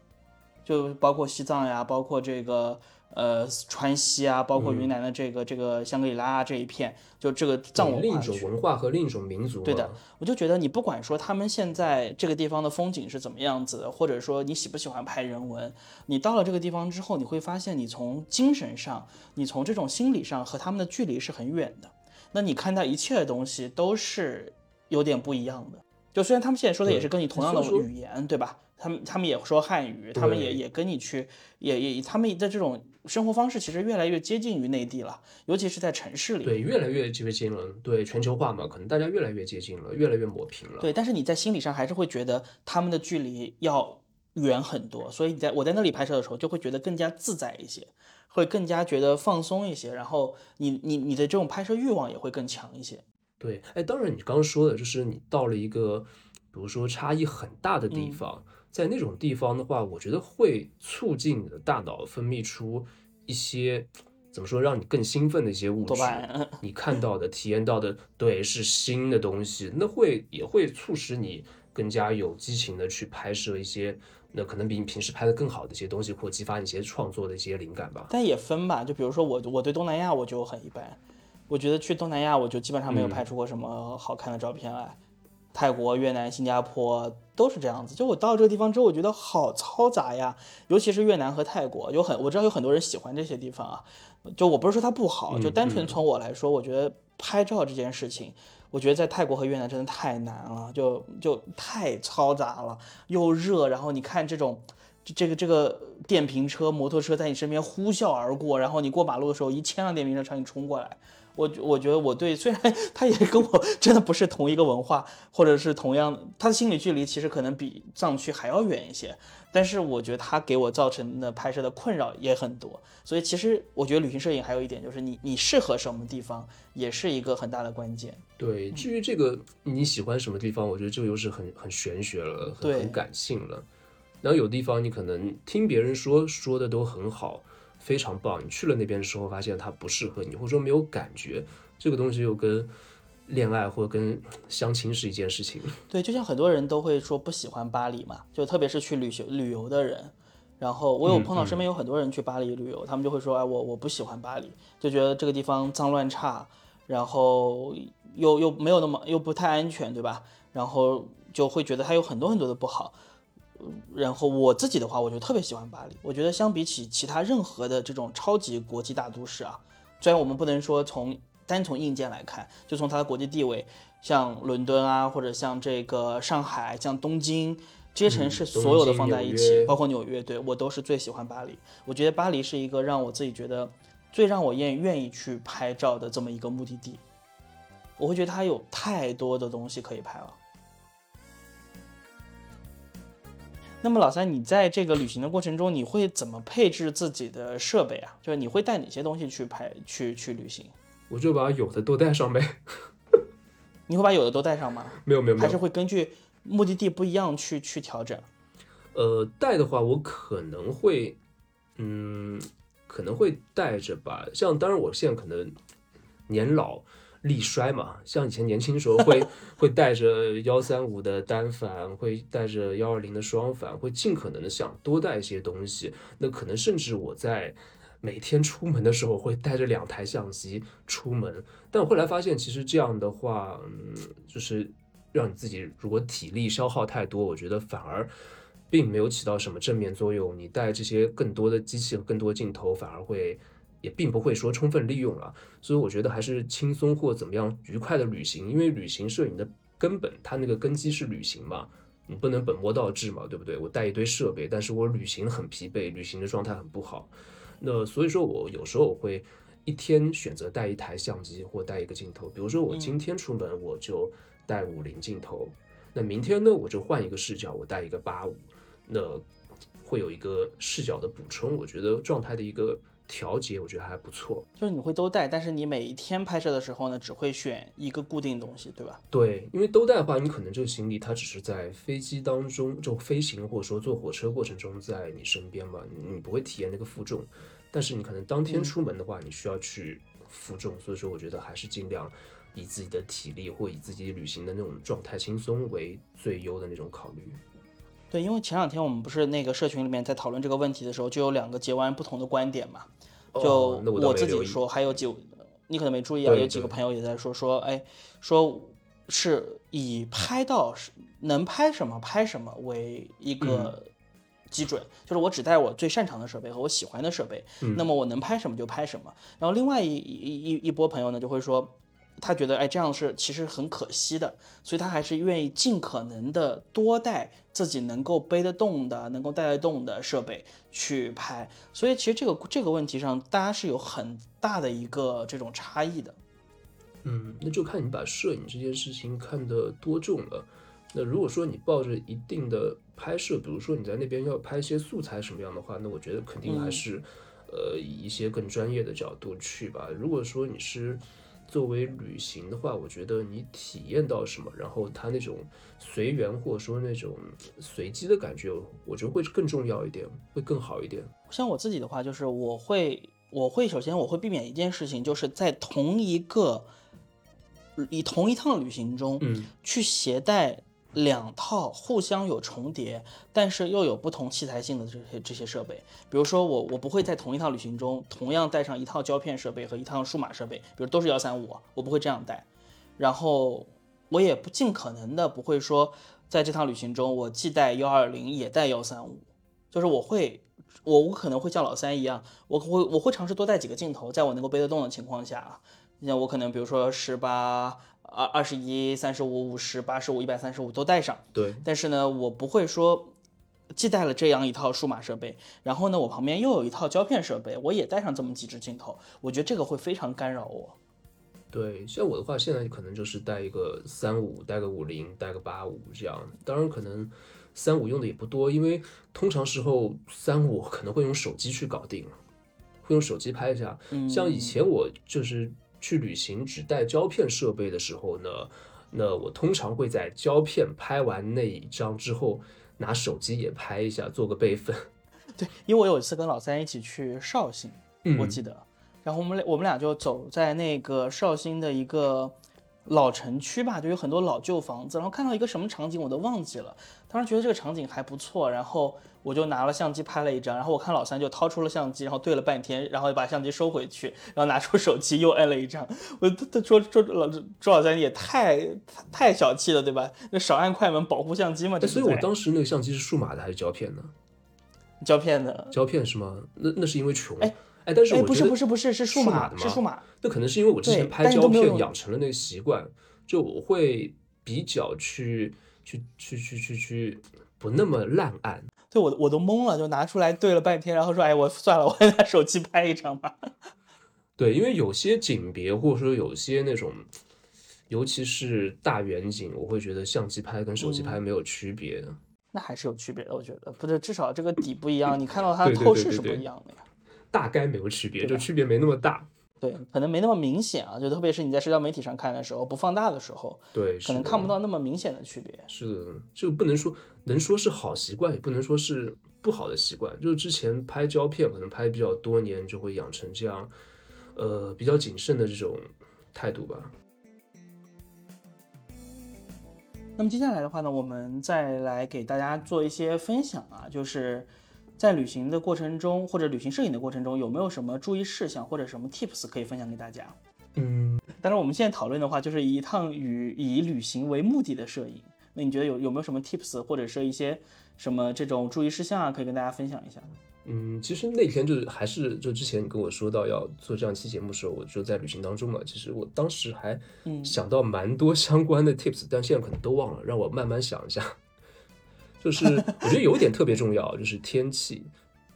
就包括西藏呀，包括这个。呃，川西啊，包括云南的这个这个香格里拉啊这一片，就这个藏文化另一种文化和另一种民族。对的，我就觉得你不管说他们现在这个地方的风景是怎么样子的，或者说你喜不喜欢拍人文，你到了这个地方之后，你会发现你从精神上，你从这种心理上和他们的距离是很远的。那你看待一切的东西都是有点不一样的。就虽然他们现在说的也是跟你同样的语言，对吧？他们他们也说汉语，他们也也跟你去，也也他们的这种。生活方式其实越来越接近于内地了，尤其是在城市里。对，越来越接近了。对，全球化嘛，可能大家越来越接近了，越来越抹平了。对，但是你在心理上还是会觉得他们的距离要远很多，所以你在我在那里拍摄的时候，就会觉得更加自在一些，会更加觉得放松一些，然后你你你的这种拍摄欲望也会更强一些。对，哎，当然你刚刚说的就是你到了一个，比如说差异很大的地方。在那种地方的话，我觉得会促进你的大脑分泌出一些怎么说，让你更兴奋的一些物质。你看到的、体验到的，对，是新的东西，那会也会促使你更加有激情的去拍摄一些，那可能比你平时拍的更好的一些东西，或激发你一些创作的一些灵感吧。但也分吧，就比如说我，我对东南亚我就很一般，我觉得去东南亚我就基本上没有拍出过什么好看的照片来。泰国、越南、新加坡都是这样子。就我到这个地方之后，我觉得好嘈杂呀，尤其是越南和泰国，有很我知道有很多人喜欢这些地方啊。就我不是说它不好，就单纯从我来说，我觉得拍照这件事情，我觉得在泰国和越南真的太难了，就就太嘈杂了，又热，然后你看这种这个这个电瓶车、摩托车在你身边呼啸而过，然后你过马路的时候，一千辆电瓶车朝你冲过来。我我觉得我对虽然 他也跟我 真的不是同一个文化，或者是同样，他的心理距离其实可能比藏区还要远一些，但是我觉得他给我造成的拍摄的困扰也很多，所以其实我觉得旅行摄影还有一点就是你你适合什么地方也是一个很大的关键。对，至于这个你喜欢什么地方，我觉得这个又是很很玄学了，很很感性了。然后有地方你可能听别人说说的都很好。非常棒！你去了那边的时候，发现它不适合你，或者说没有感觉，这个东西又跟恋爱或者跟相亲是一件事情。对，就像很多人都会说不喜欢巴黎嘛，就特别是去旅行旅游的人。然后我有碰到身边有很多人去巴黎旅游，他们就会说：“哎，我我不喜欢巴黎，就觉得这个地方脏乱差，然后又又没有那么又不太安全，对吧？然后就会觉得它有很多很多的不好。”然后我自己的话，我就特别喜欢巴黎。我觉得相比起其他任何的这种超级国际大都市啊，虽然我们不能说从单从硬件来看，就从它的国际地位，像伦敦啊，或者像这个上海、像东京这些城市，所有的放在一起，包括纽约，对我都是最喜欢巴黎。我觉得巴黎是一个让我自己觉得最让我愿愿意去拍照的这么一个目的地。我会觉得它有太多的东西可以拍了。那么老三，你在这个旅行的过程中，你会怎么配置自己的设备啊？就是你会带哪些东西去拍去去旅行？我就把有的都带上呗。你会把有的都带上吗？没有没有还是会根据目的地不一样去去调整。呃，带的话，我可能会，嗯，可能会带着吧。像当然，我现在可能年老力衰嘛，像以前年轻时候会 会带着幺三五的单反，会带着幺二零的双反，会尽可能的想多带一些东西。那可能甚至我在每天出门的时候会带着两台相机出门。但我后来发现，其实这样的话，嗯，就是让你自己如果体力消耗太多，我觉得反而。并没有起到什么正面作用。你带这些更多的机器和更多镜头，反而会也并不会说充分利用了。所以我觉得还是轻松或怎么样愉快的旅行，因为旅行摄影的根本，它那个根基是旅行嘛，你不能本末倒置嘛，对不对？我带一堆设备，但是我旅行很疲惫，旅行的状态很不好。那所以说我有时候我会一天选择带一台相机或带一个镜头，比如说我今天出门我就带五零镜头，那明天呢我就换一个视角，我带一个八五。那会有一个视角的补充，我觉得状态的一个调节，我觉得还不错。就是你会都带，但是你每一天拍摄的时候呢，只会选一个固定东西，对吧？对，因为都带的话，你可能这个行李它只是在飞机当中就飞行，或者说坐火车过程中在你身边嘛，你不会体验那个负重。但是你可能当天出门的话，你需要去负重，所以说我觉得还是尽量以自己的体力或以自己旅行的那种状态轻松为最优的那种考虑。对，因为前两天我们不是那个社群里面在讨论这个问题的时候，就有两个截完不同的观点嘛。就我自己说，还有几，你可能没注意啊，有几个朋友也在说说，哎，说是以拍到能拍什么拍什么为一个基准，就是我只带我最擅长的设备和我喜欢的设备，那么我能拍什么就拍什么。然后另外一一一一波朋友呢，就会说。他觉得，哎，这样是其实很可惜的，所以他还是愿意尽可能的多带自己能够背得动的、能够带得动的设备去拍。所以其实这个这个问题上，大家是有很大的一个这种差异的。嗯，那就看你把摄影这件事情看得多重了。那如果说你抱着一定的拍摄，比如说你在那边要拍一些素材什么样的话，那我觉得肯定还是，呃，以一些更专业的角度去吧。如果说你是。作为旅行的话，我觉得你体验到什么，然后它那种随缘或者说那种随机的感觉，我觉得会更重要一点，会更好一点。像我自己的话，就是我会，我会首先我会避免一件事情，就是在同一个以同一趟旅行中，嗯，去携带。两套互相有重叠，但是又有不同器材性的这些这些设备，比如说我我不会在同一趟旅行中同样带上一套胶片设备和一套数码设备，比如都是幺三五，我不会这样带。然后我也不尽可能的不会说在这趟旅行中我既带幺二零也带幺三五，就是我会我我可能会像老三一样，我会我会尝试多带几个镜头，在我能够背得动的情况下啊，像我可能比如说十八。二二十一、三十五、五十、八十五、一百三十五都带上。对，但是呢，我不会说既带了这样一套数码设备，然后呢，我旁边又有一套胶片设备，我也带上这么几支镜头，我觉得这个会非常干扰我。对，像我的话，现在可能就是带一个三五，带个五零，带个八五这样。当然，可能三五用的也不多，因为通常时候三五可能会用手机去搞定，会用手机拍一下。像以前我就是。去旅行只带胶片设备的时候呢，那我通常会在胶片拍完那一张之后，拿手机也拍一下，做个备份。对，因为我有一次跟老三一起去绍兴，我记得，然后我们俩我们俩就走在那个绍兴的一个。老城区吧，就有很多老旧房子，然后看到一个什么场景我都忘记了，当时觉得这个场景还不错，然后我就拿了相机拍了一张，然后我看老三就掏出了相机，然后对了半天，然后把相机收回去，然后拿出手机又摁了一张，我他他说说老周老三也太太小气了，对吧？那少按快门保护相机嘛。所以我当时那个相机是数码的还是胶片呢？胶片的。胶片是吗？那那是因为穷。哎，但是我不是不是不是是数码的吗？是数码。那可能是因为我之前拍胶片养成了那个习惯，就我会比较去去去去去去不那么烂按。对，我我都懵了，就拿出来对了半天，然后说：“哎，我算了，我拿手机拍一张吧。”对，因为有些景别或者说有些那种，尤其是大远景，我会觉得相机拍跟手机拍没有区别。那还是有区别的，我觉得，不是至少这个底不一样，你看到它的透视是不一样的呀。大概没有区别，就区别没那么大。对，可能没那么明显啊，就特别是你在社交媒体上看的时候，不放大的时候，对，可能看不到那么明显的区别。是的，就不能说能说是好习惯，也不能说是不好的习惯。就是之前拍胶片，可能拍比较多年，就会养成这样，呃，比较谨慎的这种态度吧。那么接下来的话呢，我们再来给大家做一些分享啊，就是。在旅行的过程中，或者旅行摄影的过程中，有没有什么注意事项或者什么 tips 可以分享给大家？嗯，当然我们现在讨论的话，就是一趟与以旅行为目的的摄影。那你觉得有有没有什么 tips 或者是一些什么这种注意事项啊，可以跟大家分享一下？嗯，其实那天就是还是就之前你跟我说到要做这样期节目的时候，我就在旅行当中嘛。其实我当时还想到蛮多相关的 tips，但现在可能都忘了，让我慢慢想一下。就是 我觉得有一点特别重要，就是天气，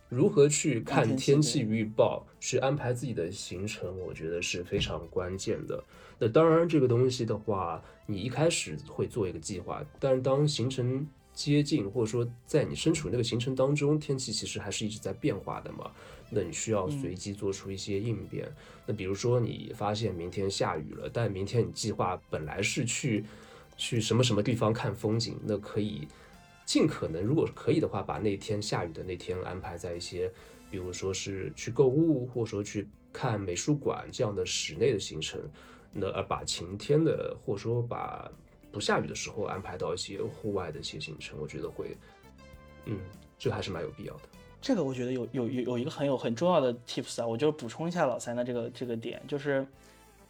如何去看天气预报，去安排自己的行程，我觉得是非常关键的。那当然，这个东西的话，你一开始会做一个计划，但是当行程接近，或者说在你身处那个行程当中，天气其实还是一直在变化的嘛。那你需要随机做出一些应变。那比如说你发现明天下雨了，但明天你计划本来是去去什么什么地方看风景，那可以。尽可能，如果可以的话，把那天下雨的那天安排在一些，比如说是去购物，或者说去看美术馆这样的室内的行程。那而把晴天的，或者说把不下雨的时候安排到一些户外的一些行程，我觉得会，嗯，这还是蛮有必要的。这个我觉得有有有有一个很有很重要的 tips 啊，我就补充一下老三的这个这个点，就是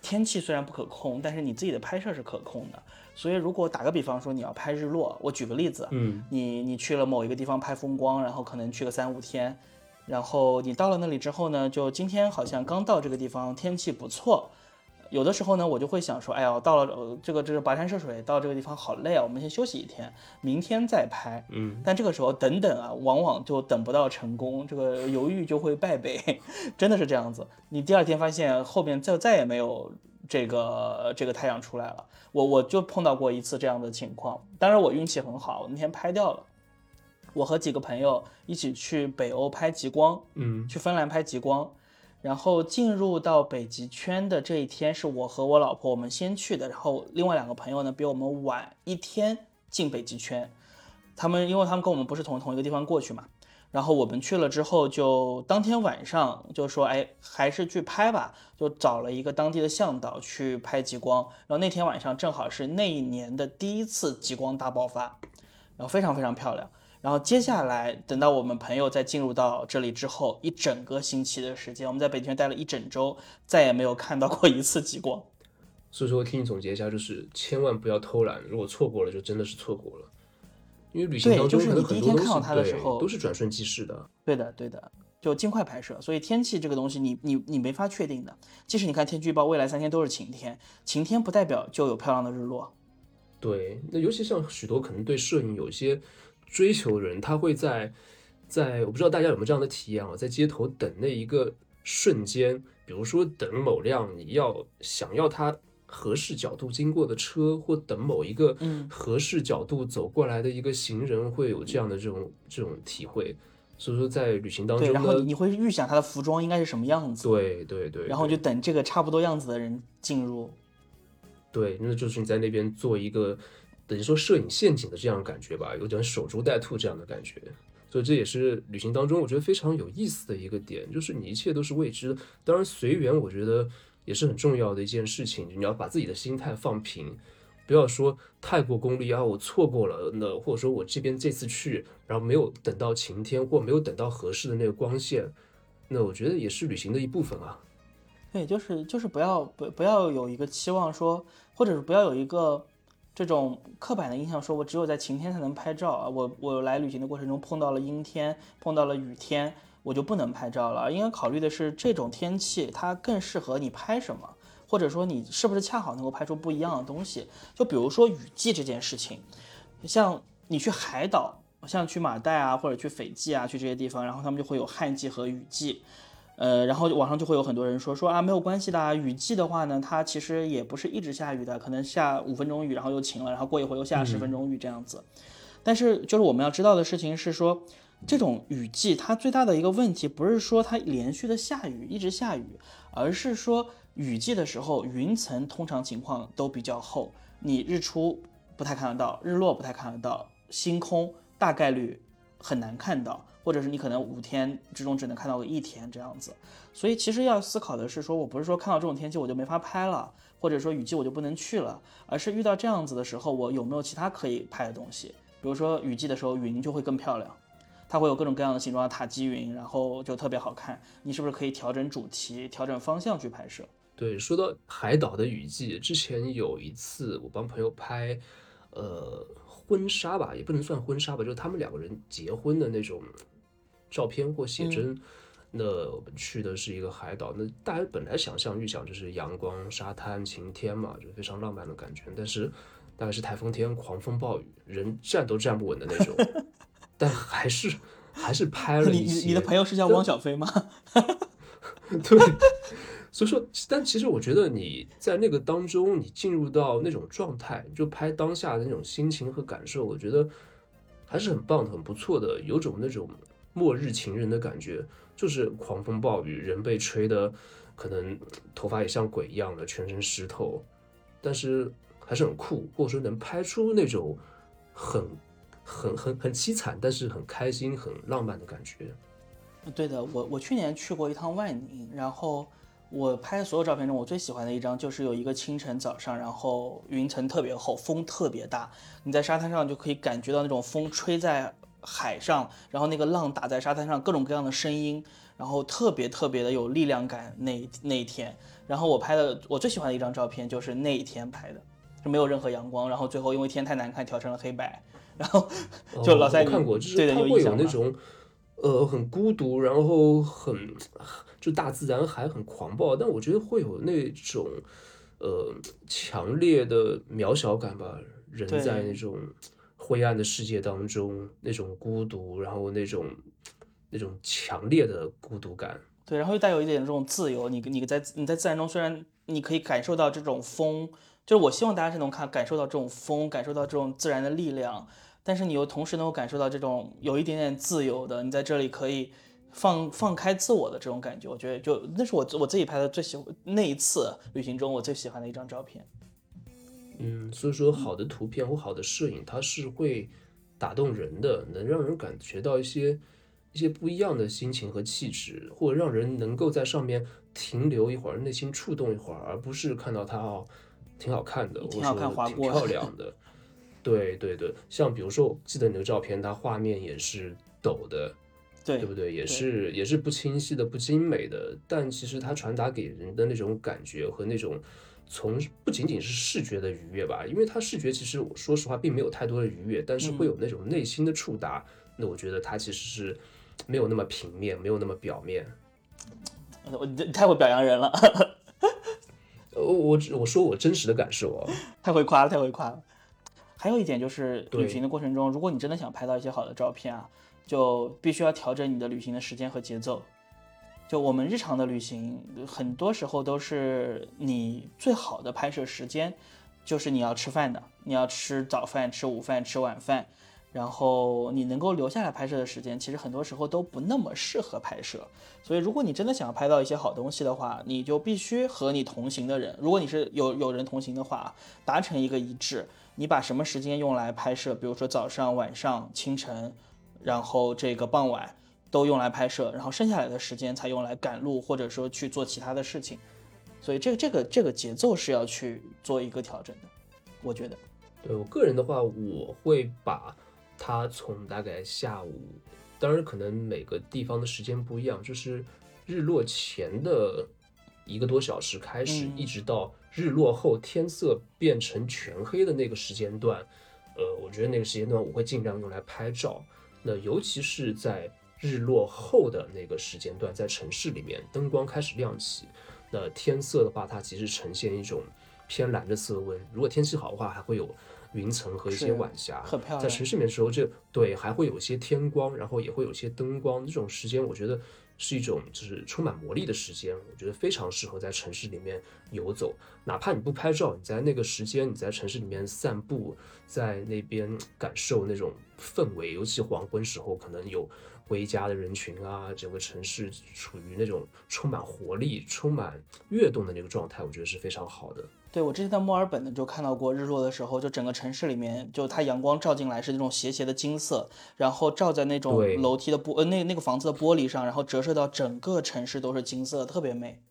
天气虽然不可控，但是你自己的拍摄是可控的。所以，如果打个比方说你要拍日落，我举个例子，嗯，你你去了某一个地方拍风光，然后可能去个三五天，然后你到了那里之后呢，就今天好像刚到这个地方，天气不错，有的时候呢，我就会想说，哎呀，到了这个这个跋山涉水到这个地方好累啊，我们先休息一天，明天再拍，嗯，但这个时候等等啊，往往就等不到成功，这个犹豫就会败北，真的是这样子，你第二天发现后面就再也没有。这个这个太阳出来了，我我就碰到过一次这样的情况，当然我运气很好，我那天拍掉了。我和几个朋友一起去北欧拍极光，嗯，去芬兰拍极光，然后进入到北极圈的这一天是我和我老婆我们先去的，然后另外两个朋友呢比我们晚一天进北极圈，他们因为他们跟我们不是从同一个地方过去嘛。然后我们去了之后，就当天晚上就说，哎，还是去拍吧，就找了一个当地的向导去拍极光。然后那天晚上正好是那一年的第一次极光大爆发，然后非常非常漂亮。然后接下来等到我们朋友再进入到这里之后，一整个星期的时间，我们在北极圈待了一整周，再也没有看到过一次极光。所以说，听你总结一下，就是千万不要偷懒，如果错过了，就真的是错过了。因为旅行当中可能很多东西都是转瞬即逝的。对的，对的，就尽快拍摄。所以天气这个东西，你你你没法确定的。即使你看天气预报，未来三天都是晴天，晴天不代表就有漂亮的日落。对，那尤其像许多可能对摄影有些追求的人，他会在在我不知道大家有没有这样的体验啊，在街头等那一个瞬间，比如说等某辆你要想要它。合适角度经过的车，或等某一个合适角度走过来的一个行人，会有这样的这种这种体会。所以说，在旅行当中，然后你会预想他的服装应该是什么样子，对对对，然后就等这个差不多样子的人进入。对，那就是你在那边做一个等于说摄影陷阱的这样的感觉吧，有点守株待兔这样的感觉。所以这也是旅行当中我觉得非常有意思的一个点，就是你一切都是未知的。当然随缘，我觉得。也是很重要的一件事情，你要把自己的心态放平，不要说太过功利啊，我错过了那，或者说我这边这次去，然后没有等到晴天，或没有等到合适的那个光线，那我觉得也是旅行的一部分啊。对，就是就是不要不不要有一个期望说，或者是不要有一个这种刻板的印象，说我只有在晴天才能拍照啊，我我来旅行的过程中碰到了阴天，碰到了雨天。我就不能拍照了，应该考虑的是这种天气它更适合你拍什么，或者说你是不是恰好能够拍出不一样的东西。就比如说雨季这件事情，像你去海岛，像去马代啊，或者去斐济啊，去这些地方，然后他们就会有旱季和雨季，呃，然后网上就会有很多人说说啊没有关系的，雨季的话呢，它其实也不是一直下雨的，可能下五分钟雨，然后又晴了，然后过一会儿又下十分钟雨这样子。但是就是我们要知道的事情是说，这种雨季它最大的一个问题不是说它连续的下雨一直下雨，而是说雨季的时候云层通常情况都比较厚，你日出不太看得到，日落不太看得到，星空大概率很难看到。或者是你可能五天之中只能看到个一天这样子，所以其实要思考的是说，我不是说看到这种天气我就没法拍了，或者说雨季我就不能去了，而是遇到这样子的时候，我有没有其他可以拍的东西？比如说雨季的时候，云就会更漂亮，它会有各种各样的形状的塔基云，然后就特别好看。你是不是可以调整主题、调整方向去拍摄？对，说到海岛的雨季，之前有一次我帮朋友拍，呃，婚纱吧，也不能算婚纱吧，就是他们两个人结婚的那种。照片或写真，那我们去的是一个海岛。那大家本来想象预想就是阳光、沙滩、晴天嘛，就非常浪漫的感觉。但是大概是台风天，狂风暴雨，人站都站不稳的那种。但还是还是拍了一些。你你的朋友是叫汪小菲吗？对。所以说，但其实我觉得你在那个当中，你进入到那种状态，就拍当下的那种心情和感受，我觉得还是很棒的，很不错的，有种那种。末日情人的感觉，就是狂风暴雨，人被吹的可能头发也像鬼一样的，全身湿透，但是还是很酷，或者说能拍出那种很很很很凄惨，但是很开心、很浪漫的感觉。对的，我我去年去过一趟万宁，然后我拍的所有照片中，我最喜欢的一张就是有一个清晨早上，然后云层特别厚，风特别大，你在沙滩上就可以感觉到那种风吹在。海上，然后那个浪打在沙滩上，各种各样的声音，然后特别特别的有力量感。那那一天，然后我拍的我最喜欢的一张照片就是那一天拍的，就没有任何阳光，然后最后因为天太难看调成了黑白，然后就老三看过，就是它会有那种呃很孤独，然后很就大自然还很狂暴，但我觉得会有那种呃强烈的渺小感吧，人在那种。灰暗的世界当中，那种孤独，然后那种那种强烈的孤独感，对，然后又带有一点这种自由。你你在你在自然中，虽然你可以感受到这种风，就是我希望大家是能看感受到这种风，感受到这种自然的力量，但是你又同时能够感受到这种有一点点自由的，你在这里可以放放开自我的这种感觉。我觉得就那是我我自己拍的最喜欢那一次旅行中我最喜欢的一张照片。嗯，所以说好的图片或好的摄影，它是会打动人的，能让人感觉到一些一些不一样的心情和气质，或者让人能够在上面停留一会儿，内心触动一会儿，而不是看到它哦挺好看的，或者说挺漂亮的。对对对，像比如说，我记得你的照片，它画面也是抖的，对对不对？也是也是不清晰的、不精美的，但其实它传达给人的那种感觉和那种。从不仅仅是视觉的愉悦吧，因为它视觉其实我说实话并没有太多的愉悦，但是会有那种内心的触达。那我觉得它其实是没有那么平面，没有那么表面。我你太会表扬人了。我我我说我真实的感受哦，太会夸了，太会夸了。还有一点就是旅行的过程中，如果你真的想拍到一些好的照片啊，就必须要调整你的旅行的时间和节奏。就我们日常的旅行，很多时候都是你最好的拍摄时间，就是你要吃饭的，你要吃早饭、吃午饭、吃晚饭，然后你能够留下来拍摄的时间，其实很多时候都不那么适合拍摄。所以，如果你真的想要拍到一些好东西的话，你就必须和你同行的人，如果你是有有人同行的话，达成一个一致。你把什么时间用来拍摄，比如说早上、晚上、清晨，然后这个傍晚。都用来拍摄，然后剩下来的时间才用来赶路，或者说去做其他的事情。所以这个这个这个节奏是要去做一个调整的，我觉得。对我个人的话，我会把它从大概下午，当然可能每个地方的时间不一样，就是日落前的一个多小时开始，一直到日落后天色变成全黑的那个时间段，呃，我觉得那个时间段我会尽量用来拍照。那尤其是在日落后的那个时间段，在城市里面，灯光开始亮起，那天色的话，它其实呈现一种偏蓝的色温。如果天气好的话，还会有云层和一些晚霞。很漂亮在城市里面的时候，这对还会有一些天光，然后也会有一些灯光。这种时间，我觉得是一种就是充满魔力的时间，我觉得非常适合在城市里面游走。哪怕你不拍照，你在那个时间你在城市里面散步，在那边感受那种氛围，尤其黄昏时候，可能有回家的人群啊，整个城市处于那种充满活力、充满跃动的那个状态，我觉得是非常好的。对我之前在墨尔本呢，就看到过日落的时候，就整个城市里面，就它阳光照进来是那种斜斜的金色，然后照在那种楼梯的玻呃那那个房子的玻璃上，然后折射到整个城市都是金色，特别美。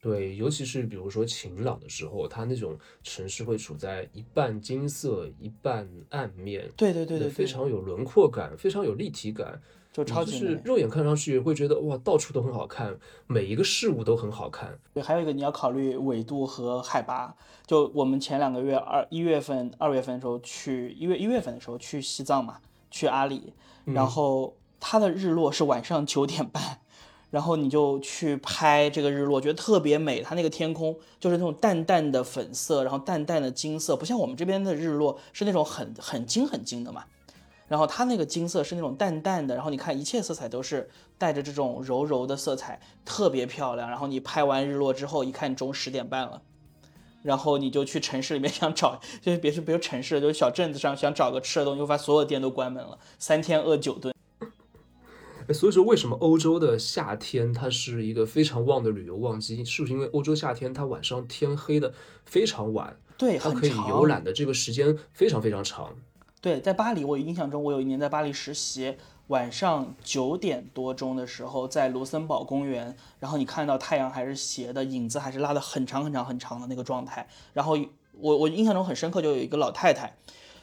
对，尤其是比如说晴朗的时候，它那种城市会处在一半金色一半暗面，对对对对，非常有轮廓感，非常有立体感。就超级是肉眼看上去会觉得哇，到处都很好看，每一个事物都很好看。对，还有一个你要考虑纬度和海拔。就我们前两个月二一月份、二月份的时候去，一月一月份的时候去西藏嘛，去阿里，然后它的日落是晚上九点半，然后你就去拍这个日落，觉得特别美。它那个天空就是那种淡淡的粉色，然后淡淡的金色，不像我们这边的日落是那种很很金很金的嘛。然后它那个金色是那种淡淡的，然后你看一切色彩都是带着这种柔柔的色彩，特别漂亮。然后你拍完日落之后，一看中十点半了，然后你就去城市里面 想找，就是别说别说城市，就是小镇子上想找个吃的东西，发现所有店都关门了，三天饿九顿。所以说为什么欧洲的夏天它是一个非常旺的旅游旺季？是不是因为欧洲夏天它晚上天黑的非常晚？对，它可以游览的这个时间非常非常长。对，在巴黎，我印象中，我有一年在巴黎实习，晚上九点多钟的时候，在卢森堡公园，然后你看到太阳还是斜的，影子还是拉的很长很长很长的那个状态。然后我我印象中很深刻，就有一个老太太，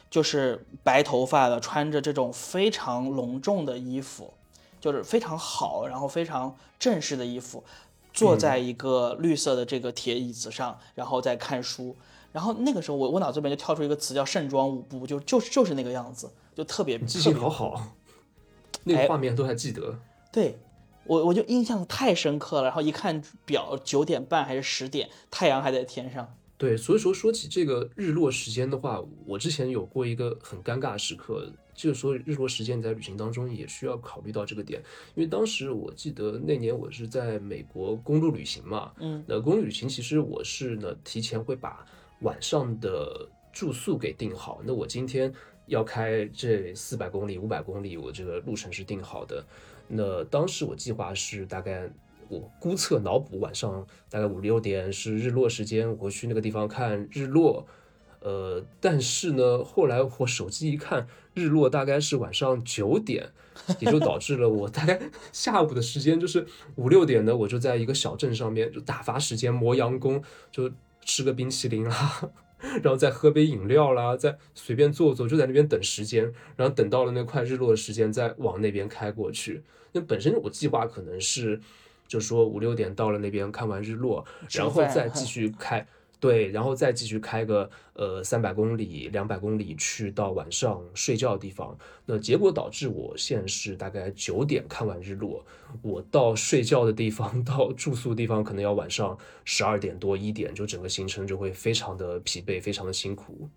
就是白头发的，穿着这种非常隆重的衣服，就是非常好，然后非常正式的衣服，坐在一个绿色的这个铁椅子上，然后在看书。然后那个时候，我我脑子里面就跳出一个词叫“盛装舞步”，就就是就是那个样子，就特别记性好好，那个画面都还记得。对，我我就印象太深刻了。然后一看表，九点半还是十点，太阳还在天上。对，所以说说起这个日落时间的话，我之前有过一个很尴尬的时刻，就是说日落时间在旅行当中也需要考虑到这个点，因为当时我记得那年我是在美国公路旅行嘛，嗯，那公路旅行其实我是呢提前会把。晚上的住宿给定好，那我今天要开这四百公里、五百公里，我这个路程是定好的。那当时我计划是大概，我估测脑补晚上大概五六点是日落时间，我会去那个地方看日落。呃，但是呢，后来我手机一看，日落大概是晚上九点，也就导致了我大概下午的时间就是五六点呢，我就在一个小镇上面就打发时间磨洋工，就。吃个冰淇淋啦，然后再喝杯饮料啦，再随便坐坐，就在那边等时间，然后等到了那快日落的时间，再往那边开过去。那本身我计划可能是，就说五六点到了那边看完日落，然后再继续开。对，然后再继续开个呃三百公里、两百公里去到晚上睡觉的地方。那结果导致我现是大概九点看完日落，我到睡觉的地方、到住宿的地方，可能要晚上十二点多一点，就整个行程就会非常的疲惫，非常的辛苦。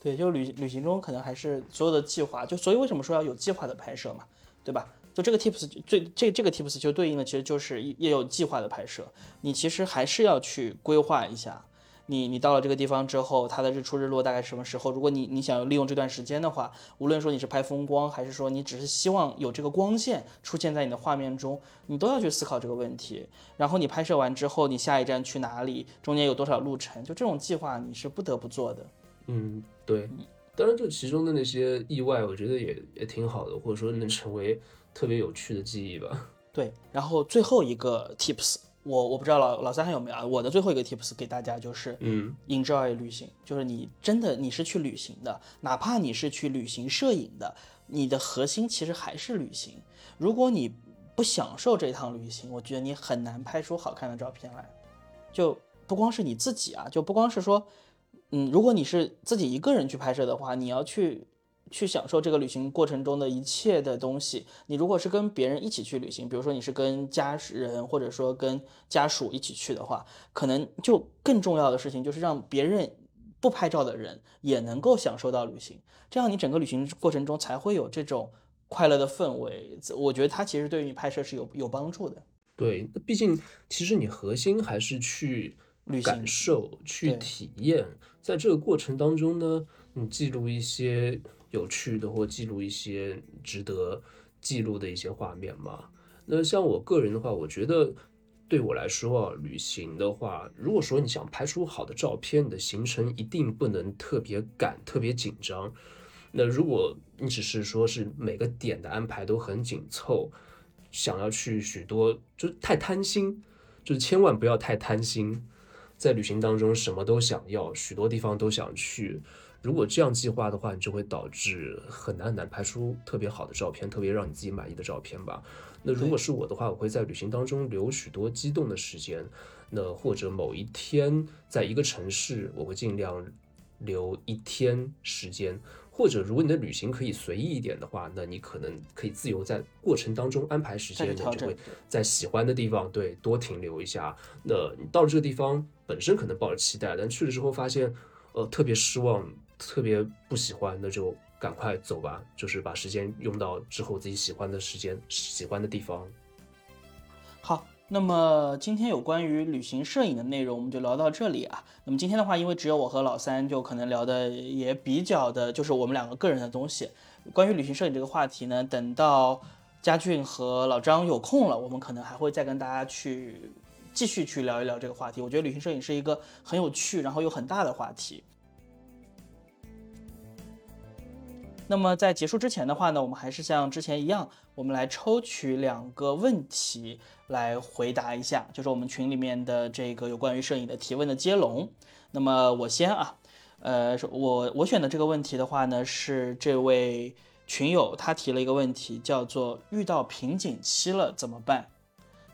对，就旅旅行中可能还是所有的计划，就所以为什么说要有计划的拍摄嘛，对吧？就这个 tips 最这这个 tips 就对应的其实就是也有计划的拍摄，你其实还是要去规划一下。你你到了这个地方之后，它的日出日落大概什么时候？如果你你想利用这段时间的话，无论说你是拍风光，还是说你只是希望有这个光线出现在你的画面中，你都要去思考这个问题。然后你拍摄完之后，你下一站去哪里？中间有多少路程？就这种计划你是不得不做的。嗯，对。当然，这其中的那些意外，我觉得也也挺好的，或者说能成为特别有趣的记忆吧。对。然后最后一个 tips。我我不知道老老三还有没有啊？我的最后一个 tips 给大家就是，嗯，enjoy 旅行，就是你真的你是去旅行的，哪怕你是去旅行摄影的，你的核心其实还是旅行。如果你不享受这趟旅行，我觉得你很难拍出好看的照片来。就不光是你自己啊，就不光是说，嗯，如果你是自己一个人去拍摄的话，你要去。去享受这个旅行过程中的一切的东西。你如果是跟别人一起去旅行，比如说你是跟家人或者说跟家属一起去的话，可能就更重要的事情就是让别人不拍照的人也能够享受到旅行，这样你整个旅行过程中才会有这种快乐的氛围。我觉得它其实对于你拍摄是有有帮助的。对，那毕竟其实你核心还是去感受、去体验，在这个过程当中呢，你记录一些有趣的，或记录一些值得记录的一些画面嘛。那像我个人的话，我觉得对我来说啊，旅行的话，如果说你想拍出好的照片，你的行程一定不能特别赶、特别紧张。那如果你只是说是每个点的安排都很紧凑。想要去许多，就是太贪心，就是千万不要太贪心，在旅行当中什么都想要，许多地方都想去。如果这样计划的话，你就会导致很难很难拍出特别好的照片，特别让你自己满意的照片吧。那如果是我的话，我会在旅行当中留许多激动的时间，那或者某一天在一个城市，我会尽量留一天时间。或者，如果你的旅行可以随意一点的话，那你可能可以自由在过程当中安排时间，你就会在喜欢的地方对多停留一下。那你到了这个地方，本身可能抱着期待，但去了之后发现，呃，特别失望，特别不喜欢，那就赶快走吧，就是把时间用到之后自己喜欢的时间、喜欢的地方。好。那么今天有关于旅行摄影的内容，我们就聊到这里啊。那么今天的话，因为只有我和老三，就可能聊的也比较的，就是我们两个个人的东西。关于旅行摄影这个话题呢，等到佳俊和老张有空了，我们可能还会再跟大家去继续去聊一聊这个话题。我觉得旅行摄影是一个很有趣，然后又很大的话题。那么在结束之前的话呢，我们还是像之前一样，我们来抽取两个问题来回答一下，就是我们群里面的这个有关于摄影的提问的接龙。那么我先啊，呃，我我选的这个问题的话呢，是这位群友他提了一个问题，叫做遇到瓶颈期了怎么办？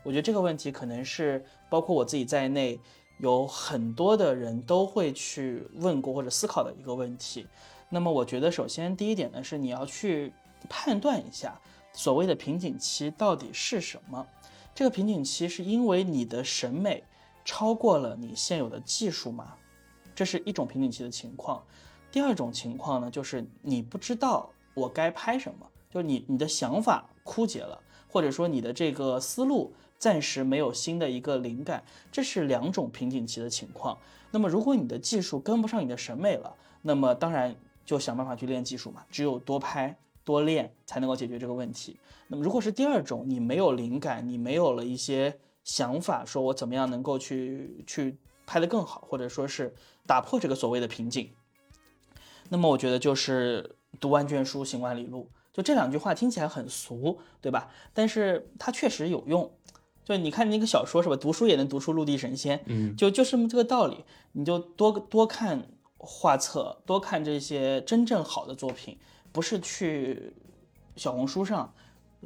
我觉得这个问题可能是包括我自己在内，有很多的人都会去问过或者思考的一个问题。那么我觉得，首先第一点呢，是你要去判断一下所谓的瓶颈期到底是什么。这个瓶颈期是因为你的审美超过了你现有的技术吗？这是一种瓶颈期的情况。第二种情况呢，就是你不知道我该拍什么，就是你你的想法枯竭了，或者说你的这个思路暂时没有新的一个灵感，这是两种瓶颈期的情况。那么如果你的技术跟不上你的审美了，那么当然。就想办法去练技术嘛，只有多拍多练才能够解决这个问题。那么如果是第二种，你没有灵感，你没有了一些想法，说我怎么样能够去去拍得更好，或者说是打破这个所谓的瓶颈，那么我觉得就是读万卷书，行万里路。就这两句话听起来很俗，对吧？但是它确实有用。就你看那个小说是吧？读书也能读出陆地神仙，嗯，就就是这个道理。你就多多看。画册多看这些真正好的作品，不是去小红书上，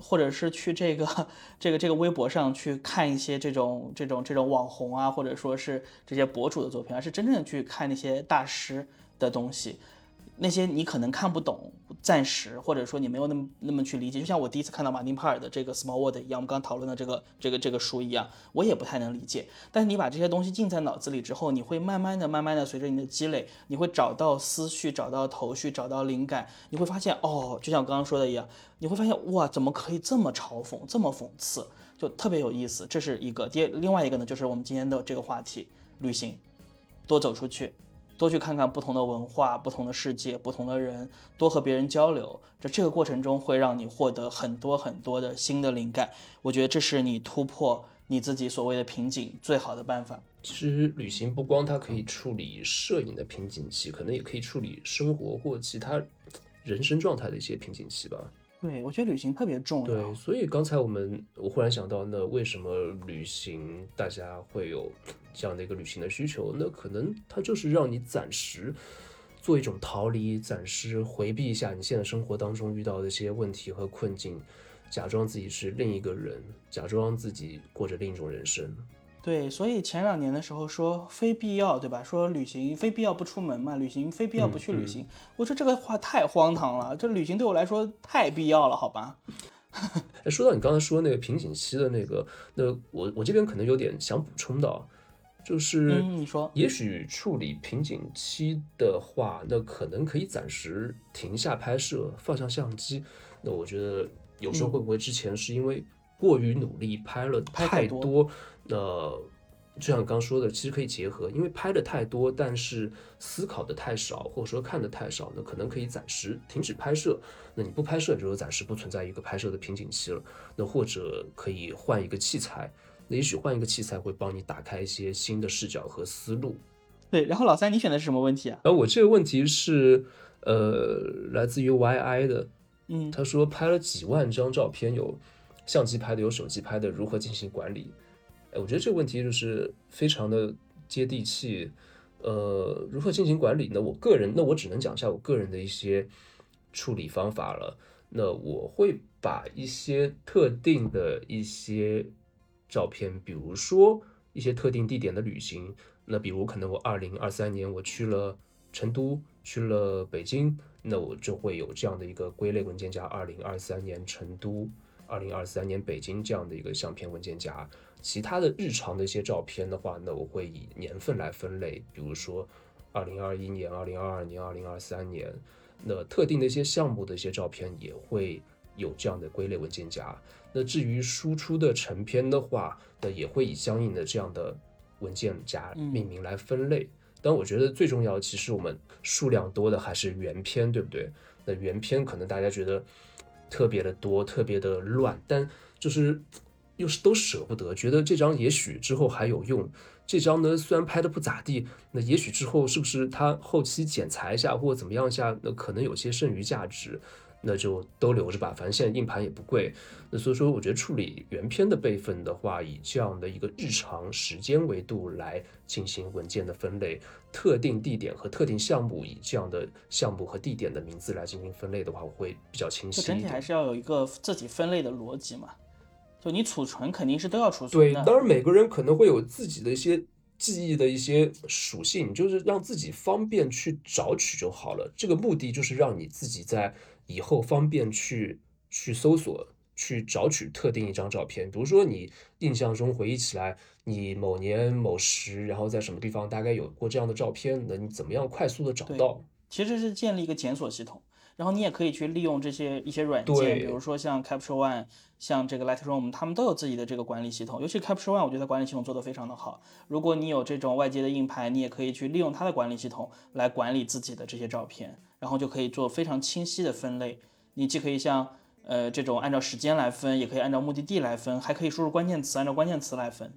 或者是去这个这个这个微博上去看一些这种这种这种网红啊，或者说是这些博主的作品，而是真正去看那些大师的东西。那些你可能看不懂，暂时或者说你没有那么那么去理解，就像我第一次看到马丁帕尔的这个 Small World 一样，我们刚讨论的这个这个这个书一样，我也不太能理解。但是你把这些东西记在脑子里之后，你会慢慢的、慢慢的随着你的积累，你会找到思绪、找到头绪、找到灵感，你会发现哦，就像我刚刚说的一样，你会发现哇，怎么可以这么嘲讽、这么讽刺，就特别有意思。这是一个。第另外一个呢，就是我们今天的这个话题，旅行，多走出去。多去看看不同的文化、不同的世界、不同的人，多和别人交流，这这个过程中会让你获得很多很多的新的灵感。我觉得这是你突破你自己所谓的瓶颈最好的办法。其实旅行不光它可以处理摄影的瓶颈期，可能也可以处理生活或其他人生状态的一些瓶颈期吧。对，我觉得旅行特别重要。对，所以刚才我们我忽然想到，那为什么旅行大家会有这样的一个旅行的需求？那可能它就是让你暂时做一种逃离，暂时回避一下你现在生活当中遇到的一些问题和困境，假装自己是另一个人，假装自己过着另一种人生。对，所以前两年的时候说非必要，对吧？说旅行非必要不出门嘛，旅行非必要不去旅行。我说这个话太荒唐了，这旅行对我来说太必要了，好吧？哎，说到你刚才说那个瓶颈期的那个，那我我这边可能有点想补充到，就是你说，也许处理瓶颈期的话，那可能可以暂时停下拍摄，放下相机。那我觉得有时候会不会之前是因为过于努力，拍了太多，呃。就像刚说的，其实可以结合，因为拍的太多，但是思考的太少，或者说看的太少，那可能可以暂时停止拍摄。那你不拍摄，就是暂时不存在一个拍摄的瓶颈期了。那或者可以换一个器材，那也许换一个器材会帮你打开一些新的视角和思路。对，然后老三，你选的是什么问题啊？然后我这个问题是，呃，来自于 YI 的，嗯，他说拍了几万张照片，有相机拍的，有手机拍的，如何进行管理？哎我觉得这个问题就是非常的接地气，呃，如何进行管理呢？我个人，那我只能讲一下我个人的一些处理方法了。那我会把一些特定的一些照片，比如说一些特定地点的旅行，那比如可能我二零二三年我去了成都，去了北京，那我就会有这样的一个归类文件夹：二零二三年成都，二零二三年北京这样的一个相片文件夹。其他的日常的一些照片的话，那我会以年份来分类，比如说二零二一年、二零二二年、二零二三年，那特定的一些项目的一些照片也会有这样的归类文件夹。那至于输出的成片的话，那也会以相应的这样的文件夹命名来分类。但我觉得最重要的，其实我们数量多的还是原片，对不对？那原片可能大家觉得特别的多，特别的乱，但就是。又是都舍不得，觉得这张也许之后还有用。这张呢，虽然拍的不咋地，那也许之后是不是他后期剪裁一下或怎么样一下，那可能有些剩余价值，那就都留着吧。反正现在硬盘也不贵，那所以说我觉得处理原片的备份的话，以这样的一个日常时间维度来进行文件的分类，特定地点和特定项目以这样的项目和地点的名字来进行分类的话，我会比较清晰。整体还是要有一个自己分类的逻辑嘛。就你储存肯定是都要储存的。对，当然每个人可能会有自己的一些记忆的一些属性，就是让自己方便去找取就好了。这个目的就是让你自己在以后方便去去搜索、去找取特定一张照片。比如说你印象中回忆起来，你某年某时，然后在什么地方大概有过这样的照片，那你怎么样快速的找到？其实是建立一个检索系统。然后你也可以去利用这些一些软件，比如说像 Capture One，像这个 Lightroom，他们都有自己的这个管理系统。尤其 Capture One，我觉得管理系统做得非常的好。如果你有这种外接的硬盘，你也可以去利用它的管理系统来管理自己的这些照片，然后就可以做非常清晰的分类。你既可以像呃这种按照时间来分，也可以按照目的地来分，还可以输入关键词，按照关键词来分。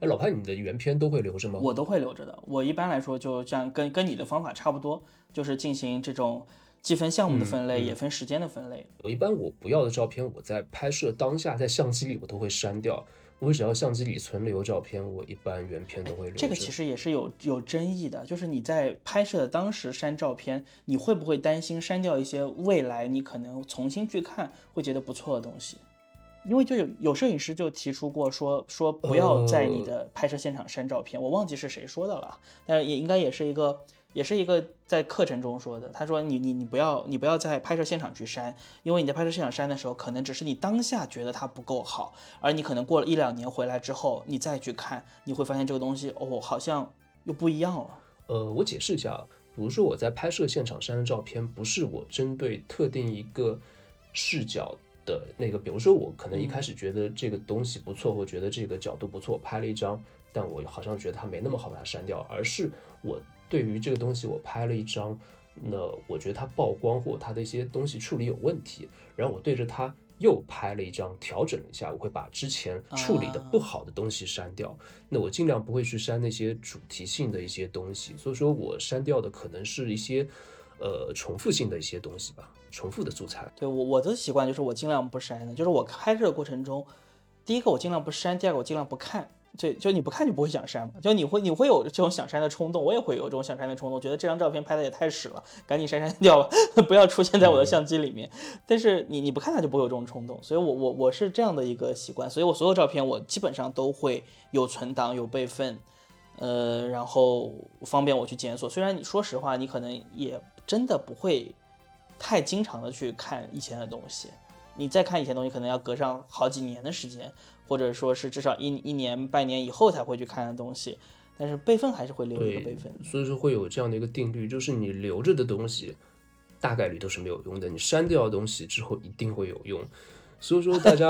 哎，老潘，你的原片都会留着吗？我都会留着的。我一般来说就像跟跟你的方法差不多，就是进行这种。既分项目的分类，也分时间的分类。我一般我不要的照片，我在拍摄当下，在相机里我都会删掉。我只要相机里存留照片，我一般原片都会留。这个其实也是有有争议的，就是你在拍摄的当时删照片，你会不会担心删掉一些未来你可能重新去看会觉得不错的东西？因为就有有摄影师就提出过说说不要在你的拍摄现场删照片，我忘记是谁说的了，但也应该也是一个。也是一个在课程中说的，他说你你你不要你不要在拍摄现场去删，因为你在拍摄现场删的时候，可能只是你当下觉得它不够好，而你可能过了一两年回来之后，你再去看，你会发现这个东西哦好像又不一样了。呃，我解释一下，比如说我在拍摄现场删的照片，不是我针对特定一个视角的那个，比如说我可能一开始觉得这个东西不错，或觉得这个角度不错，拍了一张，但我好像觉得它没那么好，把它删掉，而是我。对于这个东西，我拍了一张，那我觉得它曝光或它的一些东西处理有问题，然后我对着它又拍了一张，调整了一下，我会把之前处理的不好的东西删掉。那我尽量不会去删那些主题性的一些东西，所以说我删掉的可能是一些呃重复性的一些东西吧，重复的素材。对我我的习惯就是我尽量不删的，就是我拍摄的过程中，第一个我尽量不删，第二个我尽量不看。就就你不看就不会想删嘛，就你会你会有这种想删的冲动，我也会有这种想删的冲动，觉得这张照片拍的也太屎了，赶紧删删掉吧，不要出现在我的相机里面。但是你你不看它就不会有这种冲动，所以我我我是这样的一个习惯，所以我所有照片我基本上都会有存档有备份，呃，然后方便我去检索。虽然你说实话，你可能也真的不会太经常的去看以前的东西，你再看以前东西可能要隔上好几年的时间。或者说是至少一一年半年以后才会去看的东西，但是备份还是会留一个备份。所以说会有这样的一个定律，就是你留着的东西，大概率都是没有用的。你删掉的东西之后一定会有用。所以说大家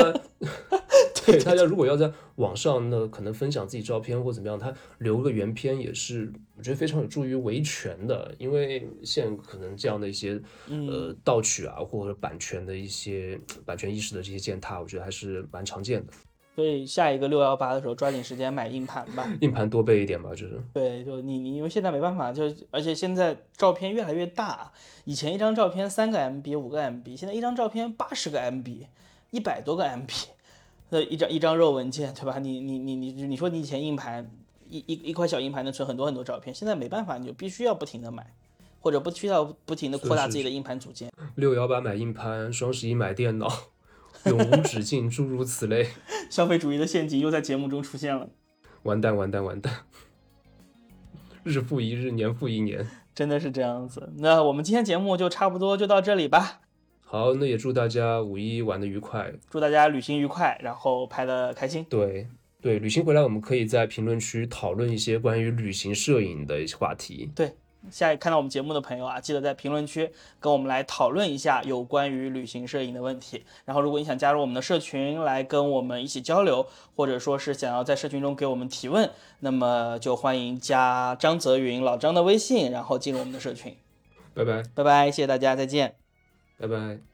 对大家如果要在网上呢可能分享自己照片或怎么样，他留个原片也是我觉得非常有助于维权的，因为现在可能这样的一些呃盗取啊或者版权的一些版权意识的这些践踏，我觉得还是蛮常见的。所以下一个六幺八的时候，抓紧时间买硬盘吧。硬盘多备一点吧，就是。对，就你你因为现在没办法，就而且现在照片越来越大，以前一张照片三个 MB 五个 MB，现在一张照片八十个 MB，一百多个 MB，那一张一张肉文件，对吧？你你你你你说你以前硬盘一一一块小硬盘能存很多很多照片，现在没办法，你就必须要不停的买，或者不需要不停的扩大自己的硬盘组件。六幺八买硬盘，双十一买电脑。永无止境，诸如此类，消费主义的陷阱又在节目中出现了。完蛋，完蛋，完蛋！日复一日，年复一年，真的是这样子。那我们今天节目就差不多就到这里吧。好，那也祝大家五一玩的愉快，祝大家旅行愉快，然后拍的开心。对对，旅行回来我们可以在评论区讨论一些关于旅行摄影的一些话题。对。下看到我们节目的朋友啊，记得在评论区跟我们来讨论一下有关于旅行摄影的问题。然后，如果你想加入我们的社群来跟我们一起交流，或者说是想要在社群中给我们提问，那么就欢迎加张泽云老张的微信，然后进入我们的社群。拜拜，拜拜，谢谢大家，再见，拜拜。